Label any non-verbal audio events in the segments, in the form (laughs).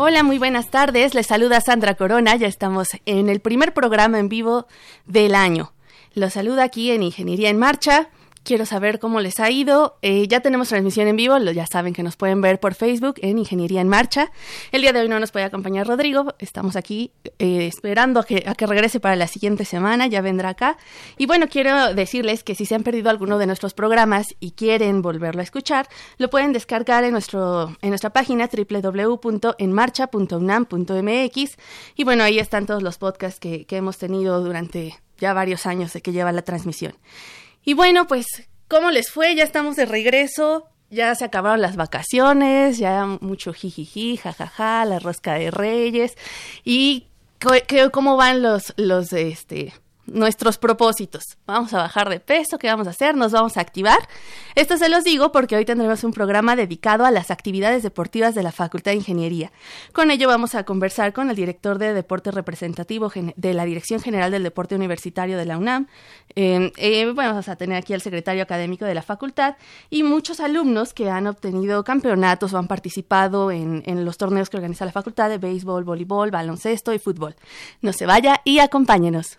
Hola, muy buenas tardes. Les saluda Sandra Corona. Ya estamos en el primer programa en vivo del año. Los saluda aquí en Ingeniería en Marcha. Quiero saber cómo les ha ido. Eh, ya tenemos transmisión en vivo, ya saben que nos pueden ver por Facebook en Ingeniería en Marcha. El día de hoy no nos puede acompañar Rodrigo, estamos aquí eh, esperando a que, a que regrese para la siguiente semana, ya vendrá acá. Y bueno, quiero decirles que si se han perdido alguno de nuestros programas y quieren volverlo a escuchar, lo pueden descargar en, nuestro, en nuestra página www.enmarcha.unam.mx. Y bueno, ahí están todos los podcasts que, que hemos tenido durante ya varios años de que lleva la transmisión. Y bueno, pues, ¿cómo les fue? Ya estamos de regreso. Ya se acabaron las vacaciones, ya mucho jijiji, jajaja, la rosca de reyes. Y cómo van los, los, este, nuestros propósitos. Vamos a bajar de peso, ¿qué vamos a hacer? Nos vamos a activar. Esto se los digo porque hoy tendremos un programa dedicado a las actividades deportivas de la Facultad de Ingeniería. Con ello vamos a conversar con el director de Deporte Representativo de la Dirección General del Deporte Universitario de la UNAM. Em, eh, vamos a tener aquí al secretario académico de la facultad y muchos alumnos que han obtenido campeonatos o han participado en, en los torneos que organiza la facultad de béisbol, voleibol, baloncesto y fútbol. No se vaya y acompáñenos.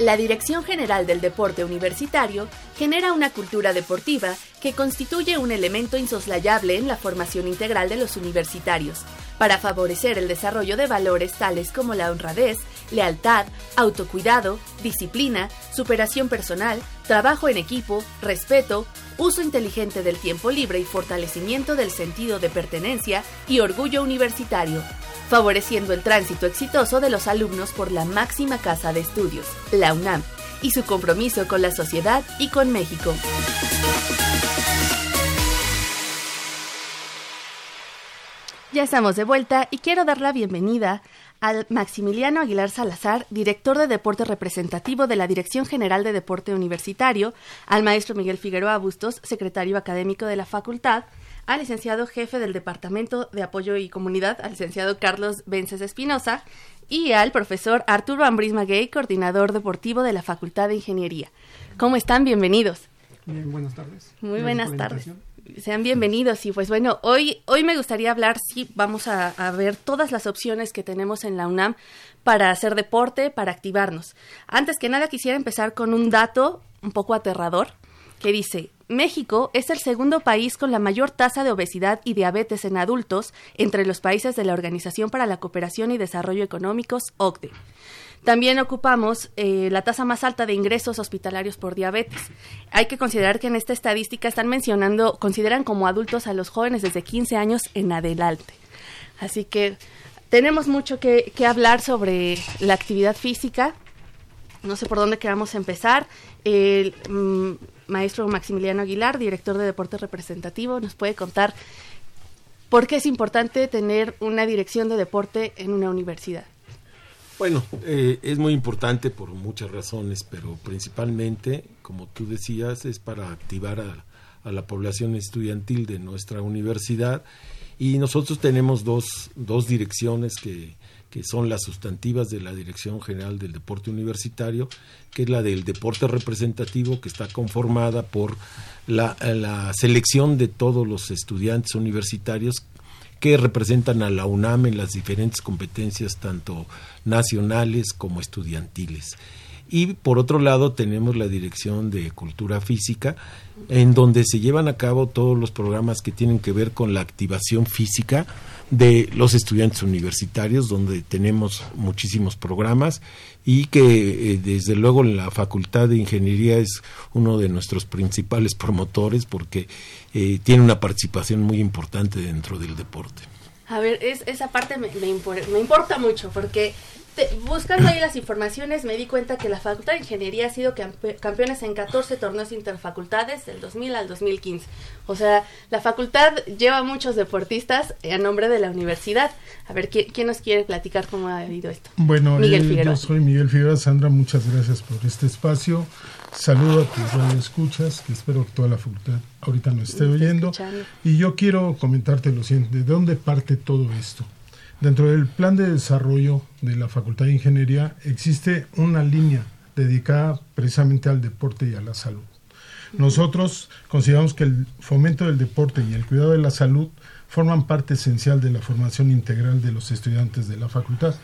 La Dirección General del Deporte Universitario genera una cultura deportiva que constituye un elemento insoslayable en la formación integral de los universitarios, para favorecer el desarrollo de valores tales como la honradez, lealtad, autocuidado, disciplina, superación personal, trabajo en equipo, respeto, uso inteligente del tiempo libre y fortalecimiento del sentido de pertenencia y orgullo universitario, favoreciendo el tránsito exitoso de los alumnos por la máxima casa de estudios, la UNAM, y su compromiso con la sociedad y con México. Ya estamos de vuelta y quiero dar la bienvenida al Maximiliano Aguilar Salazar, director de Deporte Representativo de la Dirección General de Deporte Universitario, al maestro Miguel Figueroa Bustos, secretario académico de la facultad, al licenciado jefe del Departamento de Apoyo y Comunidad, al licenciado Carlos Vences Espinosa, y al profesor Arturo Ambris Maguey, coordinador deportivo de la Facultad de Ingeniería. ¿Cómo están? Bienvenidos. Bien, buenas tardes. Muy buenas tardes. Sean bienvenidos y pues bueno, hoy, hoy me gustaría hablar, sí, vamos a, a, ver todas las opciones que tenemos en la UNAM para hacer deporte, para activarnos. Antes que nada quisiera empezar con un dato un poco aterrador que dice, México es el segundo país con la mayor tasa de obesidad y diabetes en adultos entre los países de la Organización para la Cooperación y Desarrollo Económicos, OCDE. También ocupamos eh, la tasa más alta de ingresos hospitalarios por diabetes. Hay que considerar que en esta estadística están mencionando, consideran como adultos a los jóvenes desde 15 años en adelante. Así que tenemos mucho que, que hablar sobre la actividad física. No sé por dónde queramos empezar. El, mm, maestro Maximiliano Aguilar, director de Deporte Representativo, nos puede contar por qué es importante tener una dirección de deporte en una universidad. Bueno, eh, es muy importante por muchas razones, pero principalmente, como tú decías, es para activar a, a la población estudiantil de nuestra universidad Y nosotros tenemos dos, dos direcciones que, que son las sustantivas de la Dirección General del Deporte Universitario, que es la del deporte representativo, que está conformada por la, selección de todos los estudiantes universitarios que representan a la UNAM en las diferentes competencias, tanto nacionales como estudiantiles. Y por otro lado tenemos la Dirección de Cultura Física, en donde se llevan a cabo todos los programas que tienen que ver con la activación física de los estudiantes universitarios, donde tenemos muchísimos programas y que eh, desde luego la Facultad de Ingeniería es uno de nuestros principales promotores porque eh, tiene una participación muy importante dentro del deporte. A ver, es, esa parte me, me, me importa mucho porque buscando ahí las informaciones me di cuenta que la Facultad de Ingeniería ha sido campeones en 14 torneos interfacultades del 2000 al 2015. O sea, la facultad lleva muchos deportistas a nombre de la universidad. A ver, ¿quién, nos quiere platicar cómo ha habido esto? Bueno, Miguel eh, yo soy Miguel Figueroa. Sandra, muchas gracias por este espacio. Saludo a tus escuchas, que espero que toda la facultad ahorita nos esté oyendo. Y yo quiero comentarte lo siguiente, ¿de dónde parte todo esto? Dentro del plan de desarrollo de la Facultad de Ingeniería existe una línea dedicada precisamente al deporte y a la salud. Nosotros consideramos que el fomento del deporte y el cuidado de la salud forman parte esencial de la formación integral de los estudiantes de la facultad.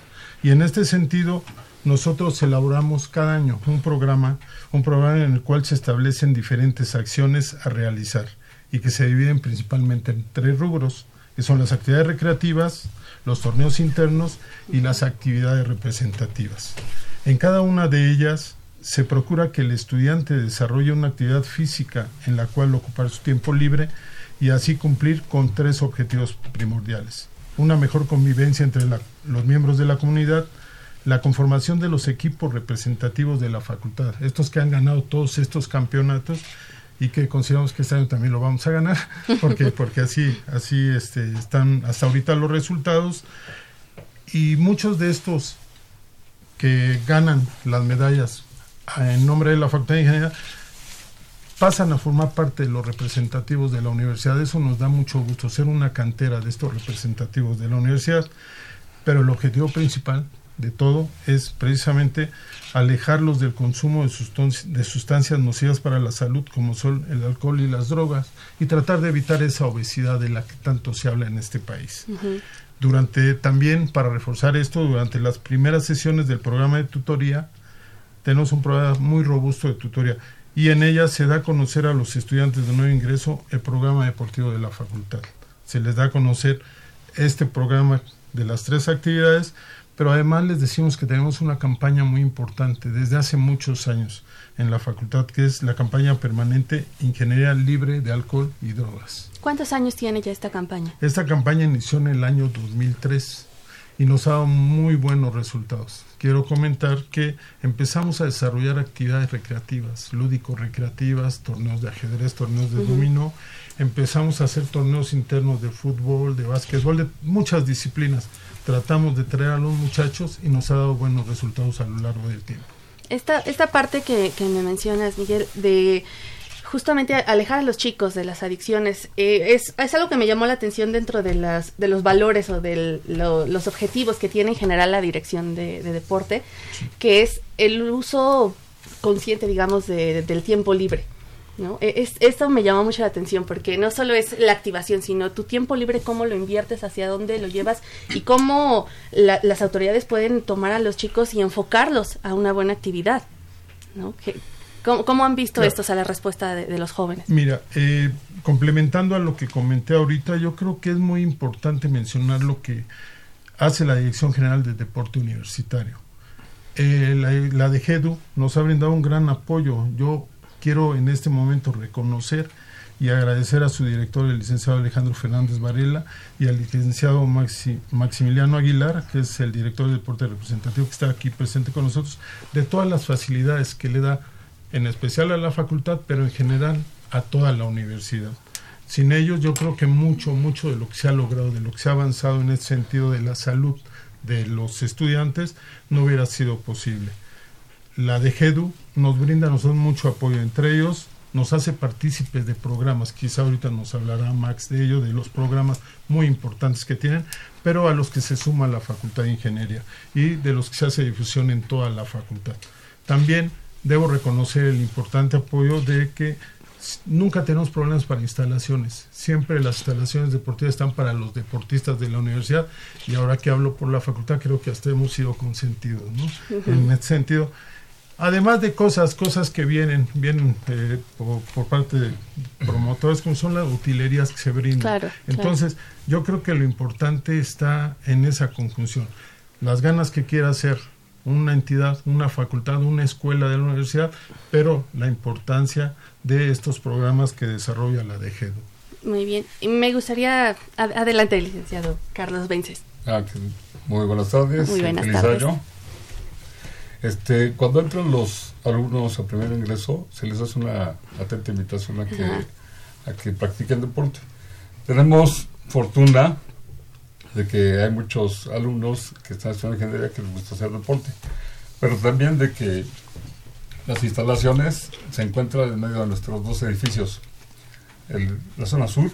Y en este sentido, nosotros elaboramos cada año un programa, un programa en el cual se establecen diferentes acciones a realizar y que se dividen principalmente en tres rubros, que son las actividades recreativas, los torneos internos y las actividades representativas. En cada una de ellas se procura que el estudiante desarrolle una actividad física en la cual ocupar su tiempo libre y así cumplir con tres objetivos primordiales. Una mejor convivencia entre los miembros de la comunidad, la conformación de los equipos representativos de la facultad, estos que han ganado todos estos campeonatos y que consideramos que este año también lo vamos a ganar (laughs) porque porque así así este, están hasta ahorita los resultados y muchos de estos que ganan las medallas en nombre de la Facultad de Ingeniería pasan a formar parte de los representativos de la universidad. Eso nos da mucho gusto ser una cantera de estos representativos de la universidad, pero el objetivo principal de todo es precisamente alejarlos del consumo de, sustancias nocivas para la salud como son el alcohol y las drogas y tratar de evitar esa obesidad de la que tanto se habla en este país. Durante también para reforzar esto durante las primeras sesiones del programa de tutoría tenemos un programa muy robusto de tutoría y en ella se da a conocer a los estudiantes de nuevo ingreso el programa deportivo de la facultad. Se les da a conocer este programa de las tres actividades pero además les decimos que tenemos una campaña muy importante desde hace muchos años en la facultad, que es la campaña permanente Ingeniería Libre de Alcohol y Drogas. ¿Cuántos años tiene ya esta campaña? Esta campaña inició en el año 2003 y nos ha dado muy buenos resultados. Quiero comentar que empezamos a desarrollar actividades recreativas, lúdico-recreativas, torneos de ajedrez, torneos de dominó, empezamos a hacer torneos internos de fútbol, de básquetbol, de muchas disciplinas tratamos de traer a los muchachos y nos ha dado buenos resultados a lo largo del tiempo. Esta, esta parte que, me mencionas, Miguel, de justamente alejar a los chicos de las adicciones eh, es, es, algo que me llamó la atención dentro de, las, de los valores o de los objetivos que tiene en general la dirección de, deporte, que es el uso consciente, digamos, del tiempo libre. ¿No? E, es, esto me llama mucho la atención porque no solo es la activación, sino tu tiempo libre, cómo lo inviertes, hacia dónde lo llevas y cómo las autoridades pueden tomar a los chicos y enfocarlos a una buena actividad. ¿no? ¿Cómo, han visto esto, a la respuesta de, los jóvenes? Mira, eh, complementando a lo que comenté ahorita, yo creo que es muy importante mencionar lo que hace la Dirección General de Deporte Universitario. Eh, la, la de GEDU nos ha brindado un gran apoyo. Yo quiero en este momento reconocer y agradecer a su director, el licenciado Alejandro Fernández Varela, y al licenciado Maximiliano Aguilar, que es el director de deporte representativo que está aquí presente con nosotros, de todas las facilidades que le da, en especial a la facultad, pero en general a toda la universidad. Sin ellos yo creo que mucho, mucho de lo que se ha logrado, de lo que se ha avanzado en este sentido de la salud de los estudiantes, no hubiera sido posible. La de GEDU nos brinda a nosotros mucho apoyo, entre ellos nos hace partícipes de programas, quizá ahorita nos hablará Max de ello, de los programas muy importantes que tienen, pero a los que se suma la Facultad de Ingeniería y de los que se hace difusión en toda la facultad. También debo reconocer el importante apoyo de que nunca tenemos problemas para instalaciones. Siempre las instalaciones deportivas están para los deportistas de la universidad y ahora que hablo por la facultad creo que hasta hemos sido consentidos, ¿no? En ese sentido. Además de cosas, cosas que vienen, vienen eh, por, parte de promotores, como son las utilerías que se brindan. Entonces, yo creo que lo importante está en esa conjunción. Las ganas que quiera hacer una entidad, una facultad, una escuela de la universidad, pero la importancia de estos programas que desarrolla la DGEDO. Muy bien. Y me gustaría, adelante, licenciado Carlos Vences. Ah, muy buenas tardes. Muy buenas tardes. Este, cuando entran los alumnos a primer ingreso, se les hace una atenta invitación a que, a que practiquen deporte. Tenemos fortuna de que hay muchos alumnos que están estudiando ingeniería que les gusta hacer deporte, pero también de que las instalaciones se encuentran en medio de nuestros dos edificios, la zona sur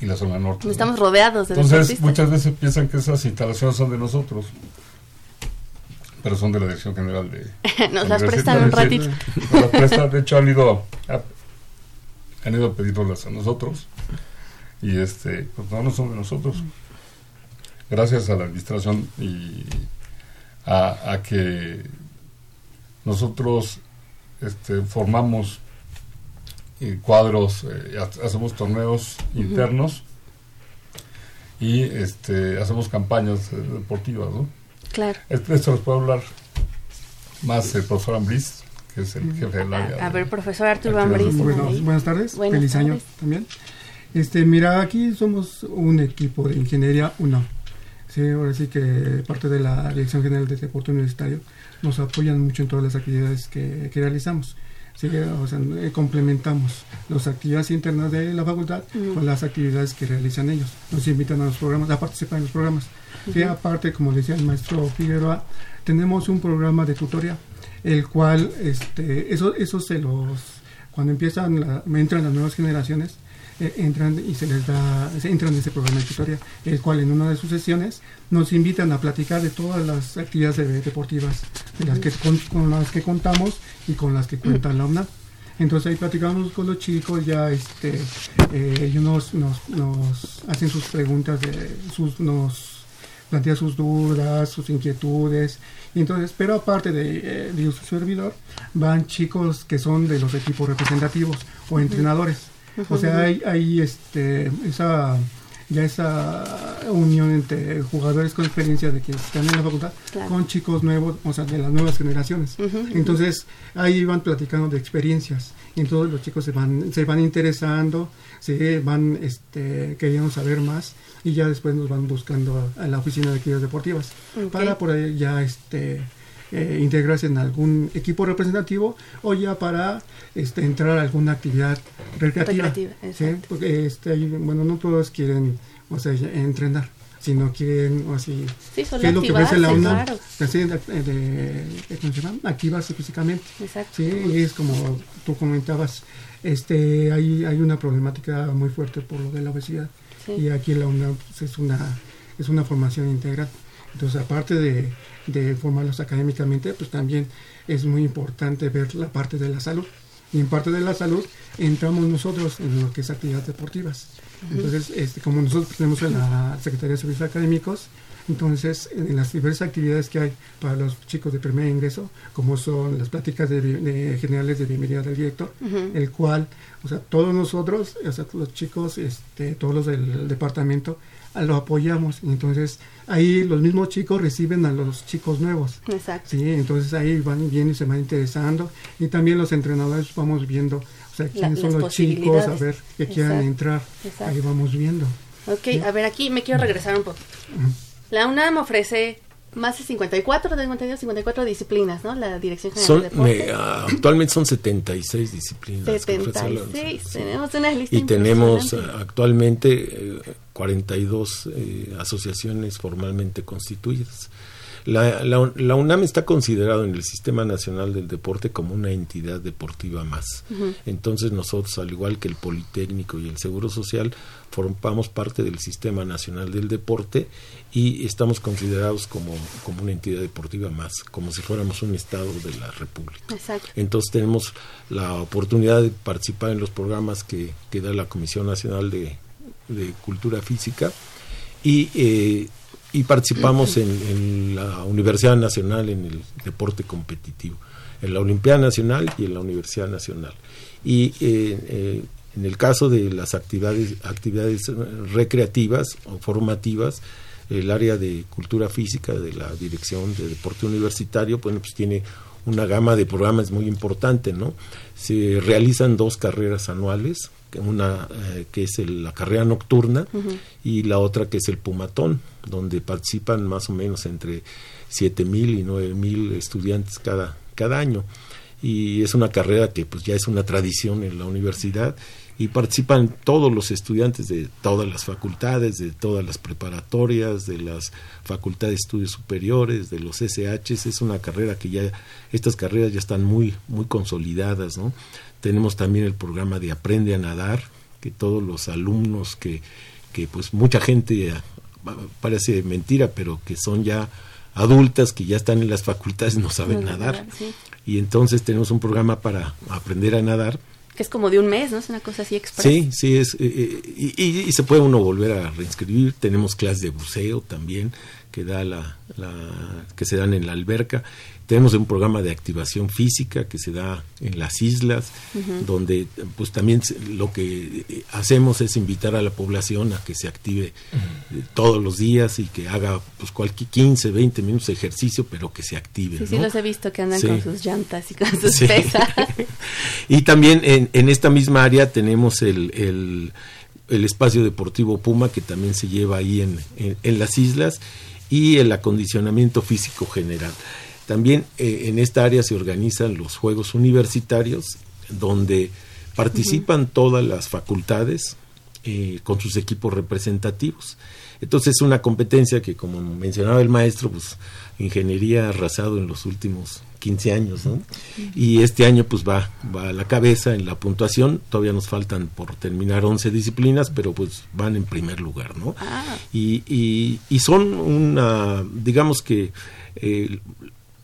y la zona norte. Estamos rodeados de Entonces, muchas veces piensan que esas instalaciones son de nosotros, pero son de la Dirección General de... (laughs) Nos las prestan un ratito. Nos las prestan, de hecho han ido a, han ido a pedirlas a nosotros. Y este pues no, son de nosotros. Gracias a la administración y a, que nosotros este, formamos eh, cuadros eh, hacemos torneos internos y este hacemos campañas eh, deportivas ¿no? Claro. Esto les puedo hablar más el profesor Ambris que es el jefe del área a, ver profesor Arturo Ambris buenas tardes. Feliz año también. Este, mira, aquí somos un equipo de ingeniería UNAM. Sí, ahora sí que parte de la Dirección General de Deporte Universitario nos apoyan mucho en todas las actividades que, realizamos. O sea, eh, complementamos las actividades internas de la facultad con las actividades que realizan ellos. Nos invitan a los programas, a participar en los programas. Sí, aparte, como decía el maestro Figueroa, tenemos un programa de tutoría, el cual, este, eso, eso se los, cuando empiezan, la, entran las nuevas generaciones, eh, entran y se les da, entran en ese programa de tutoría, el cual en una de sus sesiones nos invitan a platicar de todas las actividades deportivas de las que, con, las que contamos y con las que cuenta la UNAM. Entonces ahí platicamos con los chicos, ya este, eh, ellos nos, nos, hacen sus preguntas, de, sus, nos plantean sus dudas, sus inquietudes. Y entonces, pero aparte de, eh, de su servidor, van chicos que son de los equipos representativos o entrenadores. O sea, hay, hay este, esa ya esa unión entre jugadores con experiencia de quienes están en la facultad con chicos nuevos, o sea, de las nuevas generaciones. Entonces, ahí van platicando de experiencias y entonces los chicos se van se van interesando, se van este, queriendo saber más y ya después nos van buscando a, la oficina de actividades deportivas para por ahí ya este eh, integrarse en algún equipo representativo o ya para este, entrar a alguna actividad recreativa. Porque este, bueno, no todos quieren o sea, entrenar sino quieren o así sí, es lo que ofrece la UNAM de, activarse físicamente. Sí y es como tú comentabas este hay hay una problemática muy fuerte por lo de la obesidad. Y aquí en la UNAM pues, es una es una formación integral entonces aparte de de formarlos académicamente, pues también es muy importante ver la parte de la salud. Y en parte de la salud entramos nosotros en lo que es actividades deportivas. Entonces, este, como nosotros tenemos en la Secretaría de Servicios Académicos, entonces en las diversas actividades que hay para los chicos de primer ingreso, como son las pláticas de, generales de bienvenida del director, el cual, o sea, todos nosotros, o sea, los chicos, este, todos los del departamento, lo apoyamos. Entonces ahí los mismos chicos reciben a los chicos nuevos. Exacto. Sí, entonces ahí van viendo y se van interesando. Y también los entrenadores vamos viendo, o sea, quiénes son los chicos, a ver, que quieran entrar. Ahí vamos viendo. Ok, a ver, aquí me quiero regresar un poco. La UNAM ofrece más de 54, tengo 54 disciplinas, ¿no? La Dirección General de Deporte. Ah, actualmente son 76 disciplinas. 76, tenemos una lista Y tenemos ah, actualmente 42 eh, asociaciones formalmente constituidas. La, la, UNAM está considerado en el Sistema Nacional del Deporte como una entidad deportiva más. Entonces nosotros, al igual que el Politécnico y el Seguro Social, formamos parte del Sistema Nacional del Deporte y estamos considerados como, como una entidad deportiva más, como si fuéramos un Estado de la República. Entonces tenemos la oportunidad de participar en los programas que, que da la Comisión Nacional de, de Cultura Física y eh, participamos en, la Universidad Nacional en el deporte competitivo, en la Olimpiada Nacional y en la Universidad Nacional. Y eh, eh, en el caso de las actividades, actividades recreativas o formativas, el área de cultura física de la Dirección de Deporte Universitario, pues tiene una gama de programas muy importante, ¿no? Se realizan dos carreras anuales, una eh, que es la carrera nocturna y la otra que es el Pumatón, donde participan más o menos entre siete mil y nueve mil estudiantes cada, cada año. Y es una carrera que pues ya es una tradición en la universidad y participan todos los estudiantes de todas las facultades, de todas las preparatorias, de las facultades de estudios superiores, de los SHs. Es una carrera que ya, estas carreras ya están muy, muy consolidadas, ¿no? Tenemos también el programa de Aprende a Nadar, que todos los alumnos que, que pues mucha gente, parece mentira, pero que son ya adultas, que ya están en las facultades, no saben nadar. Y entonces tenemos un programa para aprender a nadar. Que es como de un mes, ¿no? Es una cosa así express. Sí, sí, es, eh, eh, y, se puede uno volver a reinscribir. Tenemos clases de buceo también, que, da la, la, que se dan en la alberca. Tenemos un programa de activación física que se da en las islas, donde pues también lo que eh, hacemos es invitar a la población a que se active eh, todos los días y que haga pues cualquier 15, 20 minutos de ejercicio, pero que se active. Sí, sí, los he visto que andan con sus llantas y con (laughs) sus pesas. (laughs) y también en, en, esta misma área tenemos el, el, el, espacio deportivo Puma que también se lleva ahí en, en las islas y el acondicionamiento físico general. También eh, en esta área se organizan los Juegos Universitarios, donde participan todas las facultades eh, con sus equipos representativos. Entonces es una competencia que, como mencionaba el maestro, pues ingeniería ha arrasado en los últimos 15 años, ¿no? Y este año pues va, va a la cabeza en la puntuación, todavía nos faltan por terminar 11 disciplinas, pero pues van en primer lugar, ¿no? Ah. Y, y, y, son una, digamos que eh,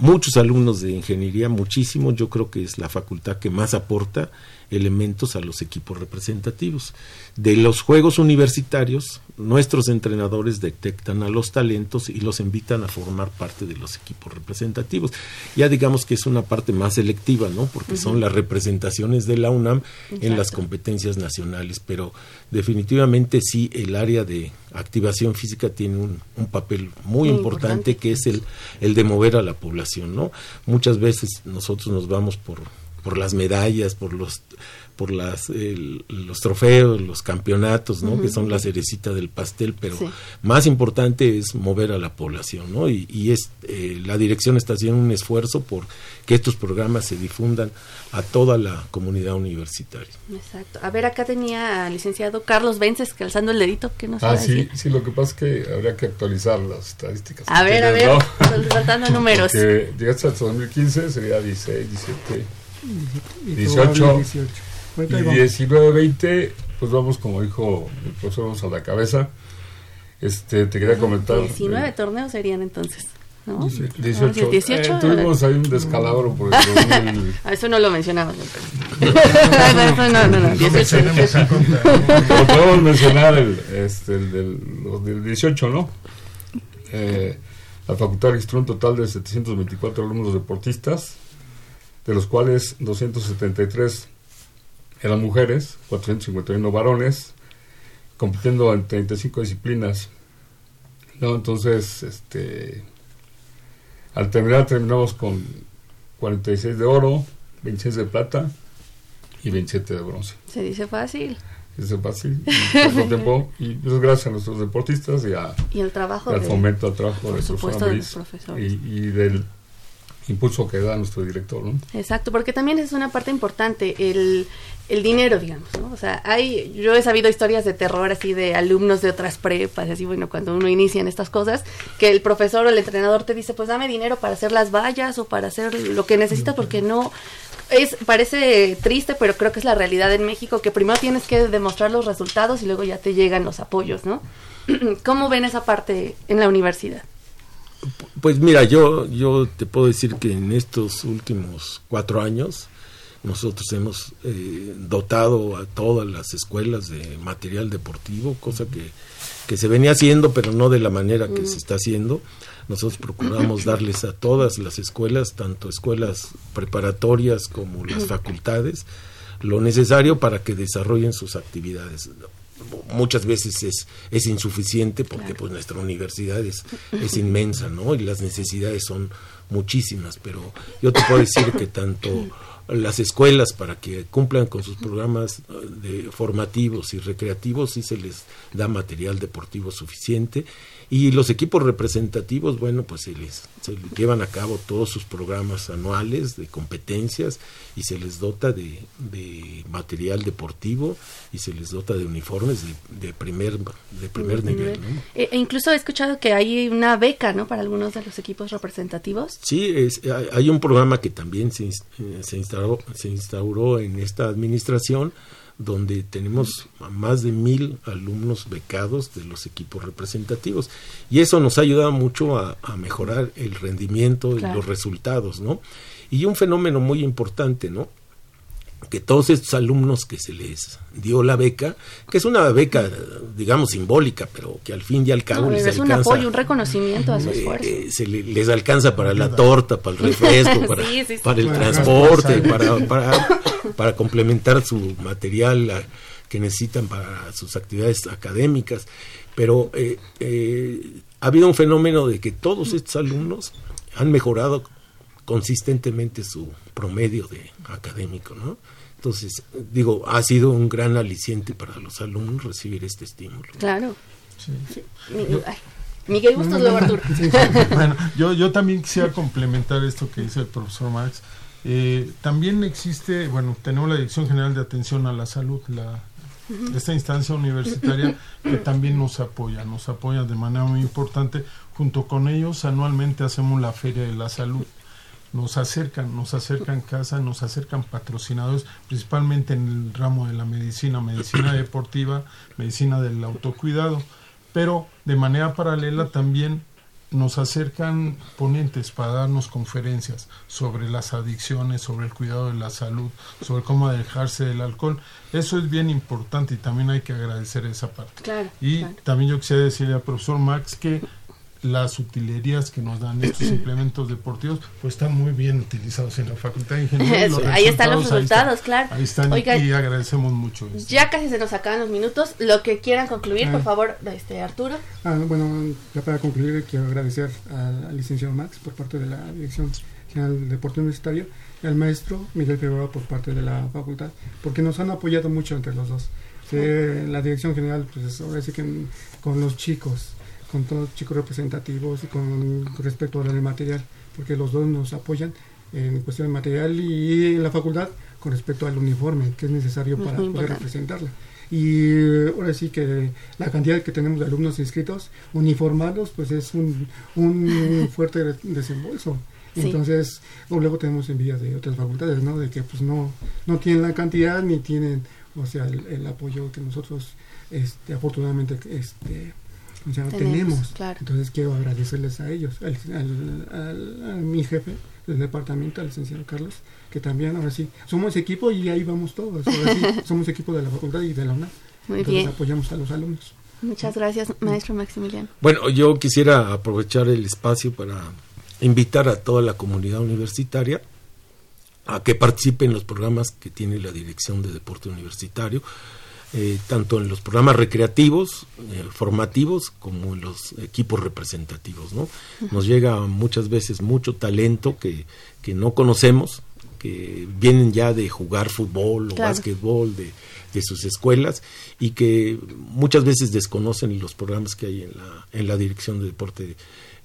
muchos alumnos de ingeniería, muchísimos, yo creo que es la facultad que más aporta elementos a los equipos representativos. De los Juegos Universitarios, nuestros entrenadores detectan a los talentos y los invitan a formar parte de los equipos representativos. Ya digamos que es una parte más selectiva, ¿no? Porque son las representaciones de la UNAM en las competencias nacionales, pero definitivamente sí el área de activación física tiene un, papel muy, importante, que es el, el de mover a la población, ¿no? Muchas veces nosotros nos vamos por por las medallas, por los por las los trofeos, los campeonatos, ¿no? Que son la cerecita del pastel, pero más importante es mover a la población, ¿no? Y, y es eh, la dirección está haciendo un esfuerzo por que estos programas se difundan a toda la comunidad universitaria. Exacto. A ver, acá tenía al licenciado Carlos Vences calzando el dedito, que nos Ah, sí, sí, lo que pasa es que habría que actualizar las estadísticas. A ver, a ver, (laughs) faltando números. Porque llegaste hasta 2015, sería 16, 17 18, y 19, 20, pues vamos, como dijo el profesor, vamos a la cabeza. Este, te quería comentar. 19 torneos serían entonces. ¿no? 18. 18 eh, tuvimos ahí un descalabro por el (laughs) ah, eso no lo mencionamos. no, (laughs) no, no, no, 18. (laughs) podemos mencionar el, este, el del, los del 18, ¿no? Eh, la facultad registró un total de 724 alumnos deportistas, de los cuales 273 eran mujeres, 451 varones, compitiendo en 35 disciplinas. ¿no? Entonces, este, al terminar terminamos con 46 de oro, 26 de plata y 27 de bronce. Se dice fácil. Se dice fácil, y tiempo, y eso es gracias a nuestros deportistas y, a, y el trabajo al fomento al trabajo del profesor y, y del impulso que da nuestro director. ¿no? Exacto, porque también es una parte importante, el, el dinero, digamos, ¿no? O sea, hay, yo he sabido historias de terror así de alumnos de otras prepas, así, bueno, cuando uno inicia en estas cosas, que el profesor o el entrenador te dice, pues dame dinero para hacer las vallas o para hacer lo que necesitas porque no, es, parece triste, pero creo que es la realidad en México, que primero tienes que demostrar los resultados y luego ya te llegan los apoyos, ¿no? (clears throat) ¿Cómo ven esa parte en la universidad? Pues mira, yo, yo te puedo decir que en estos últimos cuatro años nosotros hemos eh, dotado a todas las escuelas de material deportivo, cosa que, que se venía haciendo, pero no de la manera que se está haciendo. Nosotros procuramos (clears throat) darles a todas las escuelas, tanto escuelas preparatorias como las facultades, lo necesario para que desarrollen sus actividades muchas veces es, es insuficiente porque pues nuestra universidad es, es inmensa, ¿no? Y las necesidades son muchísimas, pero yo te puedo decir que tanto las escuelas para que cumplan con sus programas eh, de formativos y recreativos sí se les da material deportivo suficiente y los equipos representativos, bueno, pues se les, se llevan a cabo todos sus programas anuales de competencias y se les dota de, de material deportivo y se les dota de uniformes de, de primer, de primer nivel. E, e incluso he escuchado que hay una beca, ¿no? Para algunos de los equipos representativos. Sí, es, hay un programa que también se, eh, se, instauró, se instauró en esta administración donde tenemos más de mil alumnos becados de los equipos representativos. Y eso nos ha ayudado mucho a, mejorar el rendimiento y los resultados, ¿no? Y un fenómeno muy importante, ¿no? Que todos estos alumnos que se les dio la beca, que es una beca, digamos, simbólica, pero que al fin y al cabo les es alcanza. un apoyo, un reconocimiento a su eh, esfuerzo. Eh, se les alcanza para la torta, para el refresco, (laughs) para, para el transporte, para, para, para complementar su material que necesitan para sus actividades académicas. Pero eh, ha habido un fenómeno de que todos estos alumnos han mejorado consistentemente su promedio de académico, ¿no? Entonces, digo, ha sido un gran aliciente para los alumnos recibir este estímulo. Claro. Miguel Bustos, Arturo. (laughs) bueno, yo, yo también quisiera complementar esto que dice el profesor Marx. Eh, también existe, bueno, tenemos la Dirección General de Atención a la Salud, la, esta instancia universitaria que también nos apoya, nos apoya de manera muy importante. Junto con ellos, anualmente hacemos la Feria de la Salud nos acercan, nos acercan casa, nos acercan patrocinadores, principalmente en el ramo de la medicina, medicina (clears throat) deportiva, medicina del autocuidado, pero de manera paralela también nos acercan ponentes para darnos conferencias sobre las adicciones, sobre el cuidado de la salud, sobre cómo alejarse del alcohol. Eso es bien importante y también hay que agradecer esa parte. y también yo quisiera decirle al profesor Max que las utilerías que nos dan estos (clears throat) implementos deportivos, pues están muy bien utilizados en la Facultad de Ingeniería. ahí están los resultados, claro. Ahí están y agradecemos mucho. Ya casi se nos acaban los minutos. Lo que quieran concluir, por ah. favor, este Arturo. Ah, bueno, ya para concluir, quiero agradecer al licenciado Max por parte de la Dirección General del Deporte Universitario y al maestro Miguel Figueroa por parte de la facultad, porque nos han apoyado mucho entre los dos. la dirección general, pues ahora sí que con los chicos, con todos los chicos representativos y con, respecto al material, porque los dos nos apoyan en cuestión de material y en la facultad con respecto al uniforme que es necesario para poder representarla. Y ahora sí que la cantidad que tenemos de alumnos inscritos, uniformados, pues es un, un (laughs) fuerte desembolso. Entonces, luego tenemos envidia de otras facultades, ¿no? De que pues no, no tienen la cantidad ni tienen, o sea, el, el apoyo que nosotros, este, afortunadamente, este, ya tenemos. Entonces quiero agradecerles a ellos, al, a mi jefe del departamento, al licenciado Carlos, que también ahora sí, somos equipo y ahí vamos todos, ahora sí, (laughs) somos equipo de la facultad y de la UNAM. Muy Entonces bien. apoyamos a los alumnos. Muchas gracias, maestro Maximiliano. Bueno, yo quisiera aprovechar el espacio para invitar a toda la comunidad universitaria a que participe en los programas que tiene la Dirección de Deporte Universitario eh, tanto en los programas recreativos, eh, formativos, como en los equipos representativos. ¿no? Nos llega muchas veces mucho talento que, que no conocemos, que vienen ya de jugar fútbol o básquetbol de, de, sus escuelas y que muchas veces desconocen los programas que hay en la, en la dirección de deporte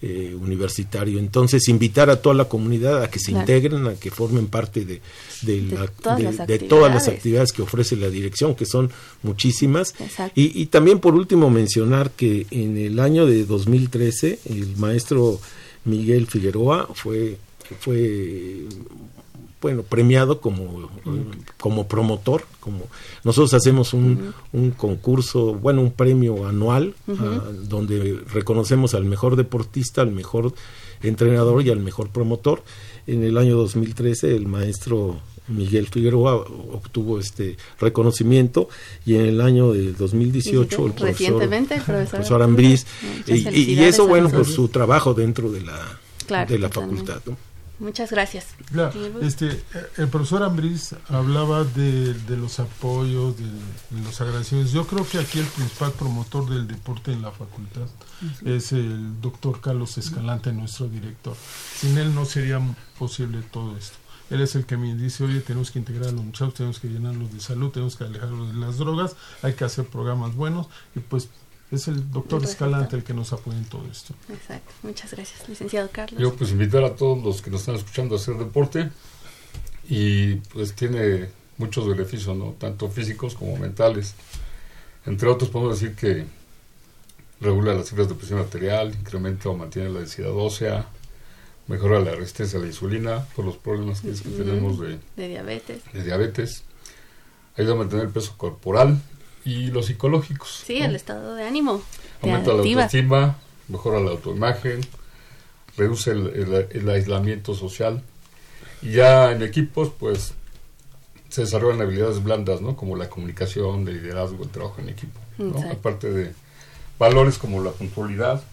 eh, universitario. Entonces, invitar a toda la comunidad a que se integren, a que formen parte de, de, todas, las actividades que ofrece la dirección, que son muchísimas. Y, y, también, por último, mencionar que en el año de 2013, el maestro Miguel Figueroa fue, fue bueno, premiado como, como promotor, como nosotros hacemos un, un concurso, bueno, un premio anual ah, donde reconocemos al mejor deportista, al mejor entrenador y al mejor promotor. En el año 2013 el maestro Miguel Figueroa obtuvo este reconocimiento y en el año de 2018 el profesor, el profesor, Ambriz y, eso bueno por su trabajo dentro de la de la facultad ¿no? Muchas gracias. este, el profesor Ambriz hablaba de, los apoyos, de, los agradecimientos. Yo creo que aquí el principal promotor del deporte en la facultad es el doctor Carlos Escalante, nuestro director. Sin él no sería posible todo esto. Él es el que me dice, oye, tenemos que integrar a los muchachos, tenemos que llenarlos de salud, tenemos que alejarlos de las drogas, hay que hacer programas buenos y pues es el doctor Escalante el que nos apoya en todo esto. Exacto. Muchas gracias, licenciado Carlos. Yo pues invitar a todos los que nos están escuchando a hacer deporte y pues tiene muchos beneficios, ¿no? Tanto físicos como mentales. Entre otros podemos decir que regula las cifras de presión arterial, incrementa o mantiene la densidad ósea, mejora la resistencia a la insulina por los problemas que, tenemos de, de diabetes. De diabetes. Ayuda a mantener el peso corporal, y los psicológicos. Sí, el estado de ánimo. Aumenta la autoestima, mejora la autoimagen, reduce el, aislamiento social. Y ya en equipos, pues se desarrollan habilidades blandas, ¿no? Como la comunicación, el liderazgo, el trabajo en equipo. ¿no? Aparte de valores como la puntualidad,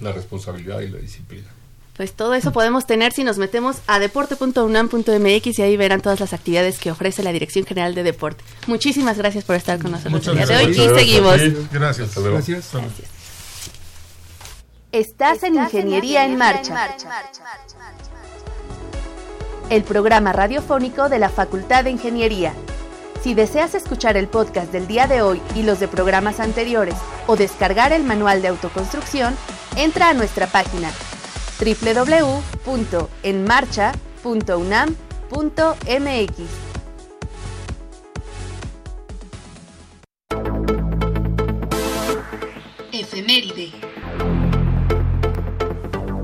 la responsabilidad y la disciplina. Pues todo eso podemos tener si nos metemos a deporte.unam.mx y ahí verán todas las actividades que ofrece la Dirección General de Deporte. Muchísimas gracias por estar con nosotros el día de hoy y seguimos. Gracias. Gracias. Estás en Ingeniería en Marcha. El programa radiofónico de la Facultad de Ingeniería. Si deseas escuchar el podcast del día de hoy y los de programas anteriores o descargar el manual de autoconstrucción, entra a nuestra página www.enmarcha.unam.mx. Efeméride.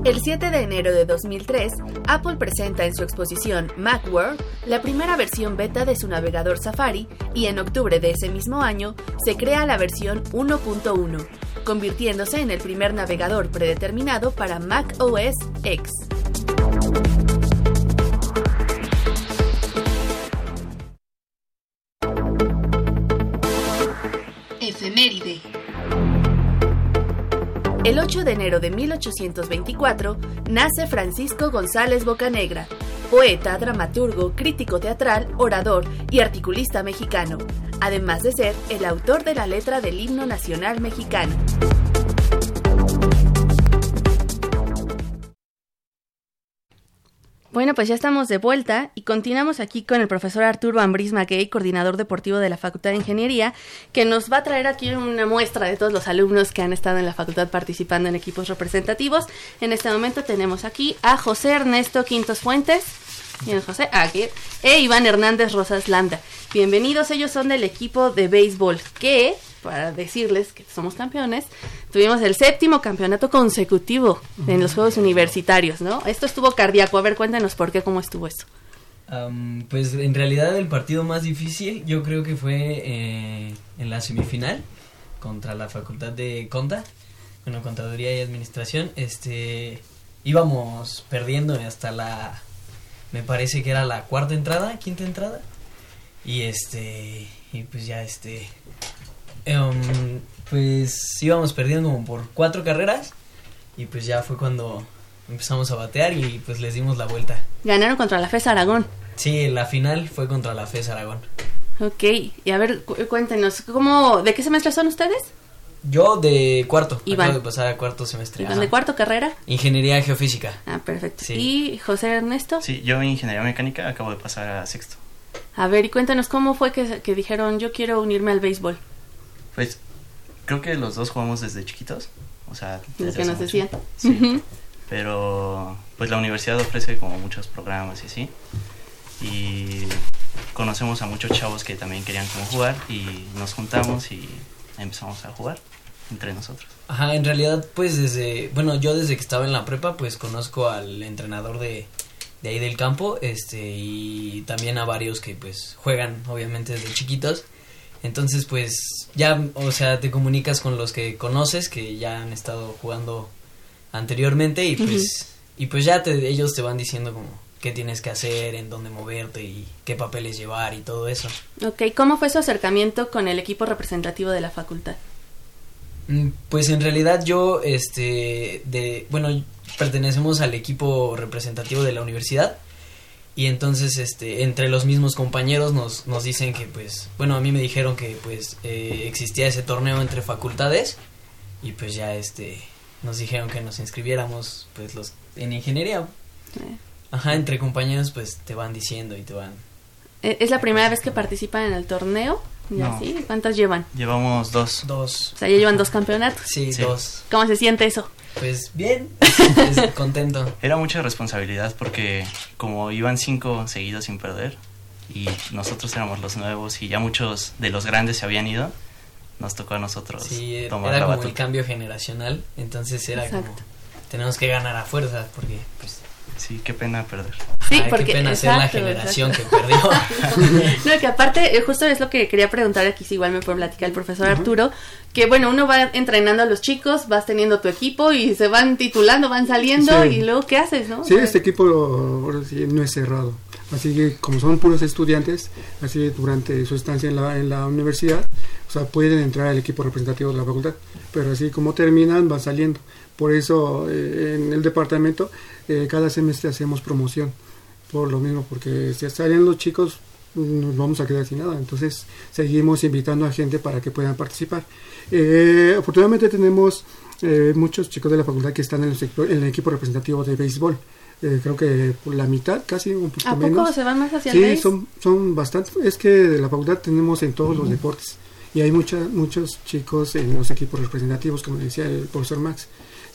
El 7 de enero de 2003, Apple presenta en su exposición Macworld la primera versión beta de su navegador Safari y en octubre de ese mismo año se crea la versión 1.1 convirtiéndose en el primer navegador predeterminado para Mac OS X. Efeméride. El 8 de enero de 1824 nace Francisco González Bocanegra, poeta, dramaturgo, crítico teatral, orador y articulista mexicano, además de ser el autor de la letra del himno nacional mexicano. Bueno, pues ya estamos de vuelta y continuamos aquí con el profesor Arturo Ambris Mackey, coordinador deportivo de la Facultad de Ingeniería, que nos va a traer aquí una muestra de todos los alumnos que han estado en la facultad participando en equipos representativos. En este momento tenemos aquí a José Ernesto Quintos Fuentes. Bien, José, aquí, e Iván Hernández Rosas Landa. Bienvenidos, ellos son del equipo de béisbol que, para decirles que somos campeones, tuvimos el séptimo campeonato consecutivo en los Juegos Universitarios, ¿no? Esto estuvo cardíaco, a ver, cuéntanos por qué, cómo estuvo esto. pues en realidad el partido más difícil yo creo que fue eh, en la semifinal contra la Facultad de Conta, bueno, Contaduría y Administración, este íbamos perdiendo hasta la me parece que era la cuarta entrada, quinta entrada. Y este, y pues ya este, em, pues íbamos perdiendo como por cuatro carreras. Y pues ya fue cuando empezamos a batear y pues les dimos la vuelta. Ganaron contra la FES Aragón. Sí, la final fue contra la FES Aragón. Ok, y a ver, cuéntenos, ¿cómo, ¿de qué semestre son ustedes? Yo de cuarto, Iván. acabo de pasar a cuarto semestre. ¿Y de cuarto carrera? Ingeniería geofísica. Ah, perfecto. ¿Y José Ernesto? Sí, yo en Ingeniería Mecánica acabo de pasar a sexto. A ver, y cuéntanos, ¿cómo fue que, que dijeron yo quiero unirme al béisbol? Pues creo que los dos jugamos desde chiquitos, o sea... Desde que nos decían. Sí, pero pues la universidad ofrece como muchos programas y así, y conocemos a muchos chavos que también querían como jugar y nos juntamos y empezamos a jugar entre nosotros. Ajá, en realidad pues desde, bueno, yo desde que estaba en la prepa pues conozco al entrenador de, de ahí del campo, este, y también a varios que pues juegan obviamente desde chiquitos. Entonces pues ya, o sea, te comunicas con los que conoces que ya han estado jugando anteriormente y pues, y pues ya te, ellos te van diciendo como qué tienes que hacer, en dónde moverte y qué papeles llevar y todo eso. Ok, ¿cómo fue su acercamiento con el equipo representativo de la facultad? Mm, pues en realidad yo, este, de, bueno, pertenecemos al equipo representativo de la universidad y entonces, este, entre los mismos compañeros nos, nos dicen que, pues, bueno, a mí me dijeron que, pues, eh, existía ese torneo entre facultades y pues ya, este, nos dijeron que nos inscribiéramos, pues, los en ingeniería. Ajá, entre compañeros, pues, te van diciendo y te van. ¿E-, ¿Es la primera vez que participan en el torneo? ¿Ya No. sí? ¿Cuántos llevan? Llevamos dos. Dos. O sea, ya llevan dos campeonatos. Sí, Sí. dos. ¿Cómo se siente eso? Pues bien, (laughs) pues, contento. Era mucha responsabilidad porque como iban cinco seguidos sin perder y nosotros éramos los nuevos y ya muchos de los grandes se habían ido, nos tocó a nosotros Sí, tomar era la como el batuta. cambio generacional, entonces era Exacto. como tenemos que ganar a fuerza porque pues Sí, qué pena perder. Sí, ay, porque qué pena ser la exacto, generación exacto. que perdió. (laughs) No, que aparte, eh, justo es lo que quería preguntar aquí, si igual me puede platicar el profesor Arturo, que bueno, uno va entrenando a los chicos, vas teniendo tu equipo y se van titulando, van saliendo Sí. y luego, ¿qué haces, no? Sí, este equipo ahora sí, no es cerrado. Así que como son puros estudiantes, así durante su estancia en la, en la universidad, o sea, pueden entrar al equipo representativo de la facultad, pero así como terminan, van saliendo. Por eso eh, en el departamento eh, cada semestre hacemos promoción, por lo mismo, porque si salen los chicos nos vamos a quedar sin nada. Entonces seguimos invitando a gente para que puedan participar. Eh, afortunadamente tenemos eh, muchos chicos de la facultad que están en el, sector- en el equipo representativo de béisbol. Eh, creo que por la mitad, casi un poquito ¿A poco menos. se van más hacia Sí, son, son bastantes. Es que de la facultad tenemos en todos los deportes. Y hay mucha, muchos chicos en los equipos representativos, como decía el profesor Max.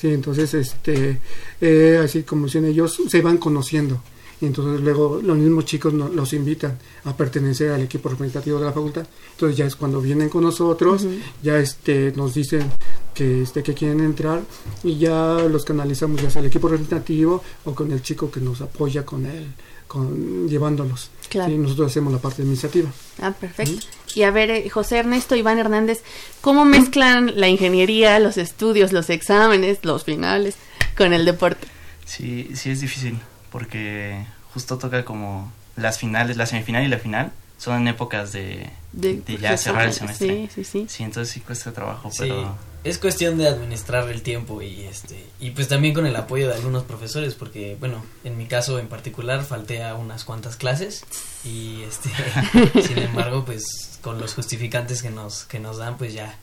Sí, entonces, este, eh, así como dicen ellos, se van conociendo. Y entonces luego los mismos chicos no- los invitan a pertenecer al equipo representativo de la facultad. Entonces ya es cuando vienen con nosotros, ya este, nos dicen que, este, que quieren entrar y ya los canalizamos ya sea al equipo representativo o con el chico que nos apoya con él, con, llevándolos. Claro. Sí, nosotros hacemos la parte administrativa. Ah, perfecto. Y a ver, eh, José Ernesto, Iván Hernández, ¿cómo mezclan la ingeniería, los estudios, los exámenes, los finales con el deporte? Sí, sí es difícil porque justo toca como las finales, la semifinal y la final son en épocas de, De, de ya cerrar el semestre. Sí, sí, sí. Sí, entonces sí cuesta trabajo, Sí, pero es cuestión de administrar el tiempo y este y pues también con el apoyo de algunos profesores porque bueno, en mi caso en particular falté a unas cuantas clases y este (laughs) sin embargo, pues con los justificantes que nos que nos dan pues ya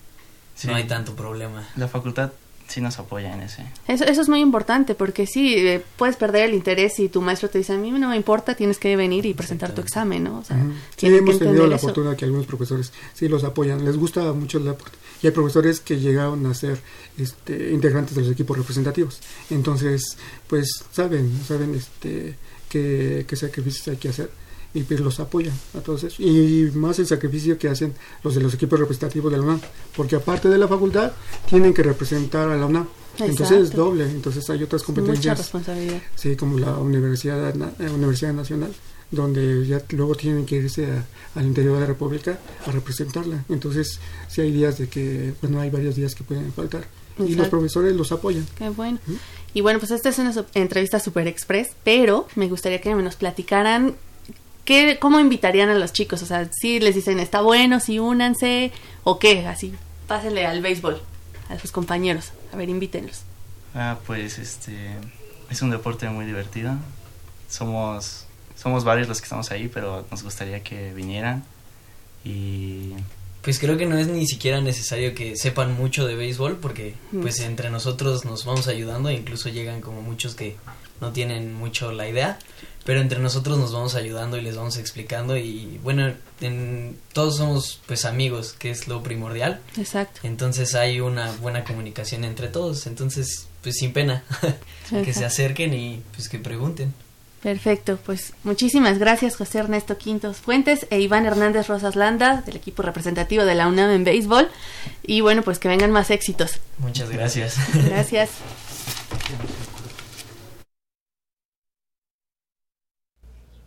Sí. no hay tanto problema. la facultad sí nos apoya en ese. Eso, eso es muy importante porque sí, eh, puedes perder el interés si tu maestro te dice, a mí no me importa, tienes que venir y presentar tu examen, ¿no? O sea. Sí, hemos tenido la eso. fortuna que algunos profesores sí los apoyan, les gusta mucho el deporte. Y hay profesores que llegaron a ser este, integrantes de los equipos representativos. Entonces, pues saben, saben este, qué, qué sacrificios hay que hacer y pues los apoyan a todos eso. Y más el sacrificio que hacen los de los equipos representativos de la UNAM, porque aparte de la facultad tienen que representar a la UNAM. Entonces es Exacto. doble, entonces hay otras Mucha competencias responsabilidad. Sí, como la Universidad, Na- eh, Universidad Nacional, donde ya luego tienen que irse a- al interior de la República a representarla. Entonces, sí hay días de que, bueno, hay varios días que pueden faltar. Y los Exacto. profesores los apoyan. Qué bueno. Y bueno, pues esta es una entrevista super express, pero me gustaría que nos platicaran qué, cómo invitarían a los chicos. O sea, si les dicen está bueno, si únanse, o qué, así, pásenle al béisbol, a sus compañeros. A ver, invítenlos. Ah, pues este es un deporte muy divertido. Somos somos varios los que estamos ahí, pero nos gustaría que vinieran y pues creo que no es ni siquiera necesario que sepan mucho de béisbol porque mm. pues entre nosotros nos vamos ayudando e incluso llegan como muchos que no tienen mucho la idea pero entre nosotros nos vamos ayudando y les vamos explicando y bueno en, todos somos pues amigos que es lo primordial exacto entonces hay una buena comunicación entre todos entonces pues sin pena (laughs) que se acerquen y pues que pregunten Perfecto, pues muchísimas gracias José Ernesto Quintos Fuentes e Iván Hernández Rosas Landa del equipo representativo de la UNAM en béisbol y bueno, pues que vengan más éxitos. Muchas gracias. Gracias. (laughs)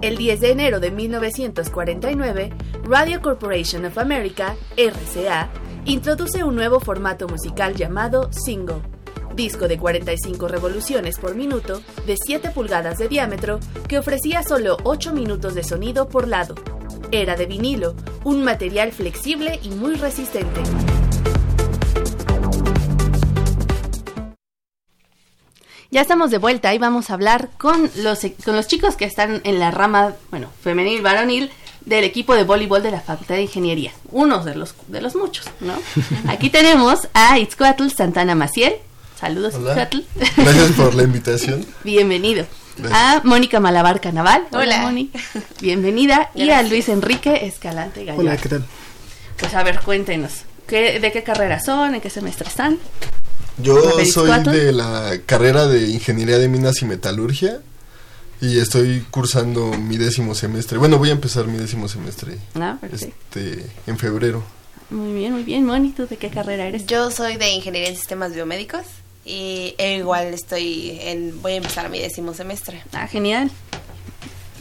El 10 de enero de 1949, Radio Corporation of America, RCA, introduce un nuevo formato musical llamado single, disco de 45 revoluciones por minuto de 7 pulgadas de diámetro que ofrecía solo 8 minutos de sonido por lado. Era de vinilo, un material flexible y muy resistente. Ya estamos de vuelta y vamos a hablar con los, con los chicos que están en la rama, bueno, femenil, varonil del equipo de voleibol de la Facultad de Ingeniería. Uno de los, de los muchos, ¿no? (laughs) Aquí tenemos a Itzcoatl Santana Maciel. Saludos, Itzcoatl. Gracias por la (laughs) invitación. Bienvenido. A Mónica Malabar Canaval. Hola, Moni. (laughs) Bienvenida. Y a Luis Enrique Escalante Gallardo. Hola, ¿qué tal? Pues a ver, cuéntenos. ¿qué, ¿De qué carrera son? ¿En qué semestre están? Yo soy de la carrera de Ingeniería de Minas y Metalurgia y estoy cursando mi décimo semestre. Bueno, voy a empezar mi décimo semestre. Ah, este, en febrero. Muy bien, muy bien. Moni, ¿tú de qué carrera eres? Yo soy de Ingeniería en Sistemas Biomédicos y igual estoy en, voy a empezar mi décimo semestre. Ah, genial.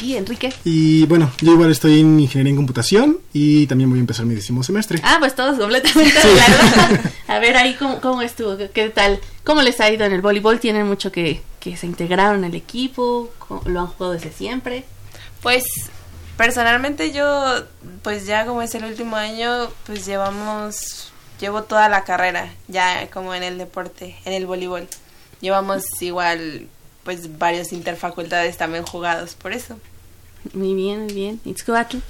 ¿Y Enrique? Y bueno, yo igual estoy en Ingeniería en Computación y también voy a empezar mi décimo semestre. Ah, pues todos completamente claro. A ver ahí cómo, cómo estuvo, qué tal, cómo les ha ido en el voleibol, tienen mucho que, que se integraron al equipo, lo han jugado desde siempre. Pues personalmente yo, pues ya como es el último año, pues llevamos, llevo toda la carrera ya como en el deporte, en el voleibol. Llevamos igual pues varios interfacultades también jugados por eso. Muy bien, muy bien.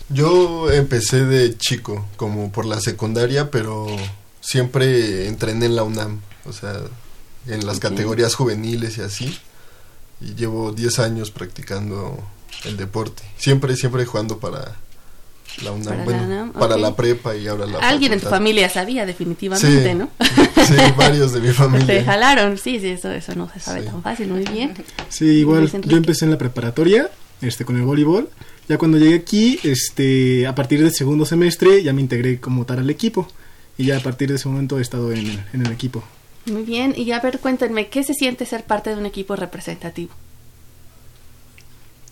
Yo empecé de chico, como por la secundaria, pero siempre entrené en la UNAM, o sea, en las categorías juveniles y así. Y llevo 10 años practicando el deporte. Siempre, siempre jugando para la UNAM, para, bueno, la, para la prepa y ahora la Alguien en tu familia sabía definitivamente, ¿no? (laughs) sí, varios de mi (laughs) familia. Te jalaron, sí, sí, eso, eso no se sabe tan fácil, muy bien. Sí, igual yo empecé en la preparatoria, este, con el voleibol. Ya cuando llegué aquí, este, a partir del segundo semestre ya me integré como tal al equipo. Y ya a partir de ese momento he estado en el, en el equipo. Muy bien, y a ver, cuéntenme, ¿qué se siente ser parte de un equipo representativo?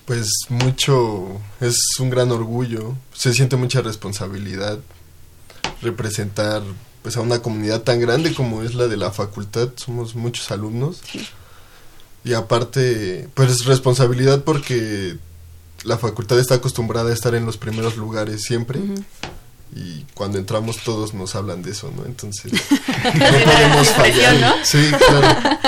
Pues mucho, es un gran orgullo, se siente mucha responsabilidad representar pues a una comunidad tan grande como es la de la facultad, somos muchos alumnos. Y aparte, pues responsabilidad porque la facultad está acostumbrada a estar en los primeros lugares siempre. Y cuando entramos todos nos hablan de eso, ¿no? Entonces, (laughs) no podemos fallar. Sí, claro.